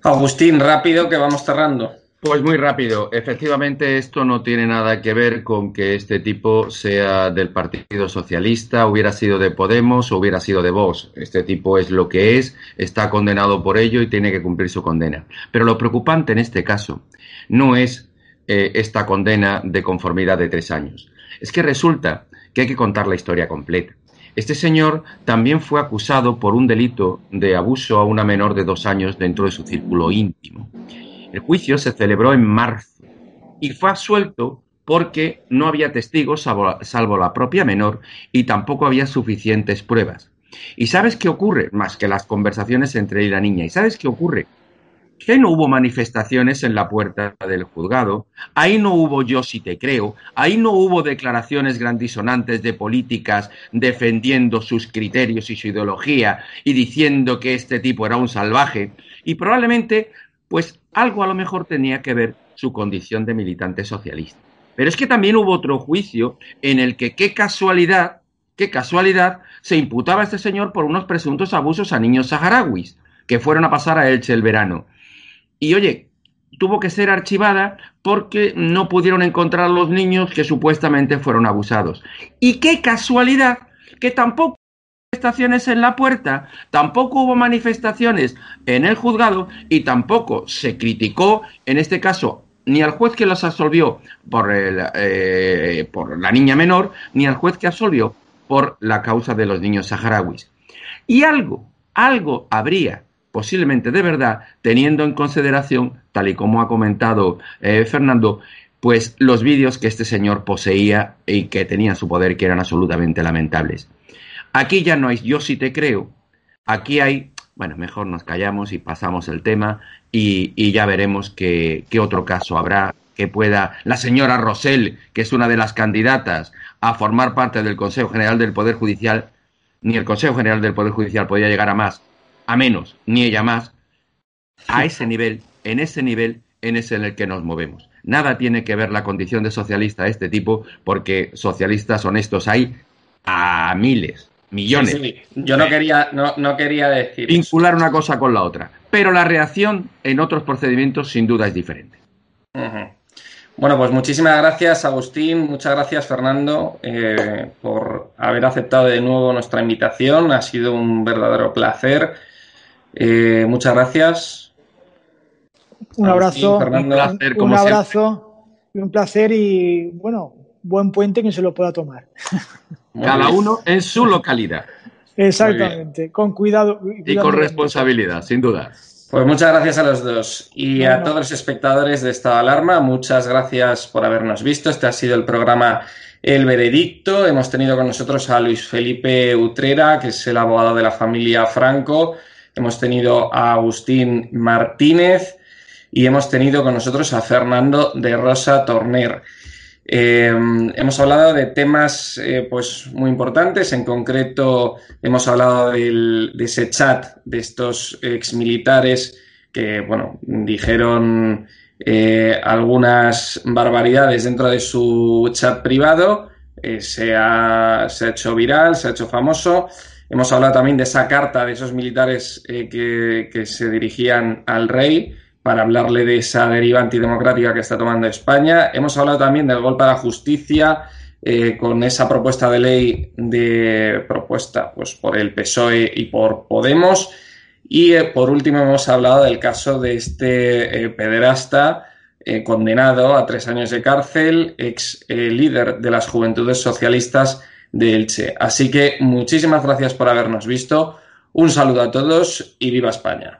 Agustín, rápido que vamos cerrando.
Pues muy rápido. Efectivamente, esto no tiene nada que ver con que este tipo sea del Partido Socialista, hubiera sido de Podemos o hubiera sido de Vox. Este tipo es lo que es, está condenado por ello y tiene que cumplir su condena. Pero lo preocupante en este caso no es eh, esta condena de conformidad de tres años. Es que resulta que hay que contar la historia completa. Este señor también fue acusado por un delito de abuso a una menor de dos años dentro de su círculo íntimo. El juicio se celebró en marzo y fue absuelto porque no había testigos salvo, la propia menor y tampoco había suficientes pruebas. ¿Y sabes qué ocurre? Más que las conversaciones entre él y la niña. ¿Y sabes qué ocurre? Que no hubo manifestaciones en la puerta del juzgado, ahí no hubo yo si te creo, ahí no hubo declaraciones grandisonantes de políticas defendiendo sus criterios y su ideología y diciendo que este tipo era un salvaje, y probablemente, pues algo a lo mejor tenía que ver su condición de militante socialista. Pero es que también hubo otro juicio en el que, qué casualidad, qué casualidad, se imputaba a este señor por unos presuntos abusos a niños saharauis que fueron a pasar a Elche el verano. Y oye, tuvo que ser archivada porque no pudieron encontrar los niños que supuestamente fueron abusados. Y qué casualidad que tampoco hubo manifestaciones en la puerta, tampoco hubo manifestaciones en el juzgado y tampoco se criticó, en este caso, ni al juez que los absolvió por, el, eh, por la niña menor, ni al juez que absolvió por la causa de los niños saharauis. Y algo, algo habría posiblemente de verdad, teniendo en consideración, tal y como ha comentado eh, Fernando, pues los vídeos que este señor poseía y que tenían su poder que eran absolutamente lamentables. Aquí ya no hay yo sí te creo, aquí hay, bueno, mejor nos callamos y pasamos el tema y, y ya veremos qué, qué otro caso habrá que pueda la señora Rosell, que es una de las candidatas a formar parte del Consejo General del Poder Judicial, ni el Consejo General del Poder Judicial podía llegar a más a menos, ni ella más, a ese nivel, en ese nivel, en ese en el que nos movemos. Nada tiene que ver la condición de socialista de este tipo, porque socialistas honestos hay a miles, millones.
Sí, sí. Yo no quería, no, no quería decir.
Vincular una cosa con la otra. Pero la reacción en otros procedimientos sin duda es diferente.
Uh -huh. Bueno, pues muchísimas gracias, Agustín. Muchas gracias, Fernando, eh, por haber aceptado de nuevo nuestra invitación. Ha sido un verdadero placer. Eh, muchas gracias.
Un abrazo, un, placer, un abrazo y un placer y bueno, buen puente que se lo pueda tomar.
Cada uno en su localidad.
Exactamente, con cuidado,
cuidado. Y con responsabilidad, sin duda.
Pues muchas gracias a los dos y bueno. a todos los espectadores de Estado de Alarma. Muchas gracias por habernos visto. Este ha sido el programa El Veredicto. Hemos tenido con nosotros a Luis Felipe Utrera, que es el abogado de la familia Franco. Hemos tenido a Agustín Martínez y hemos tenido con nosotros a Fernando de Rosa Torner. Eh, hemos hablado de temas eh, pues muy importantes, en concreto hemos hablado del, de ese chat de estos exmilitares que bueno, dijeron eh, algunas barbaridades dentro de su chat privado, se ha, se, ha, hecho viral, se ha hecho famoso. Hemos hablado también de esa carta de esos militares que, que se dirigían al rey para hablarle de esa deriva antidemocrática que está tomando España. Hemos hablado también del golpe a la justicia eh, con esa propuesta de ley de propuesta pues, por el PSOE y por Podemos. Y eh, por último hemos hablado del caso de este eh, pederasta condenado a tres años de cárcel, ex líder de las Juventudes Socialistas de Elche. Así que muchísimas gracias por habernos visto. Un saludo a todos y viva España.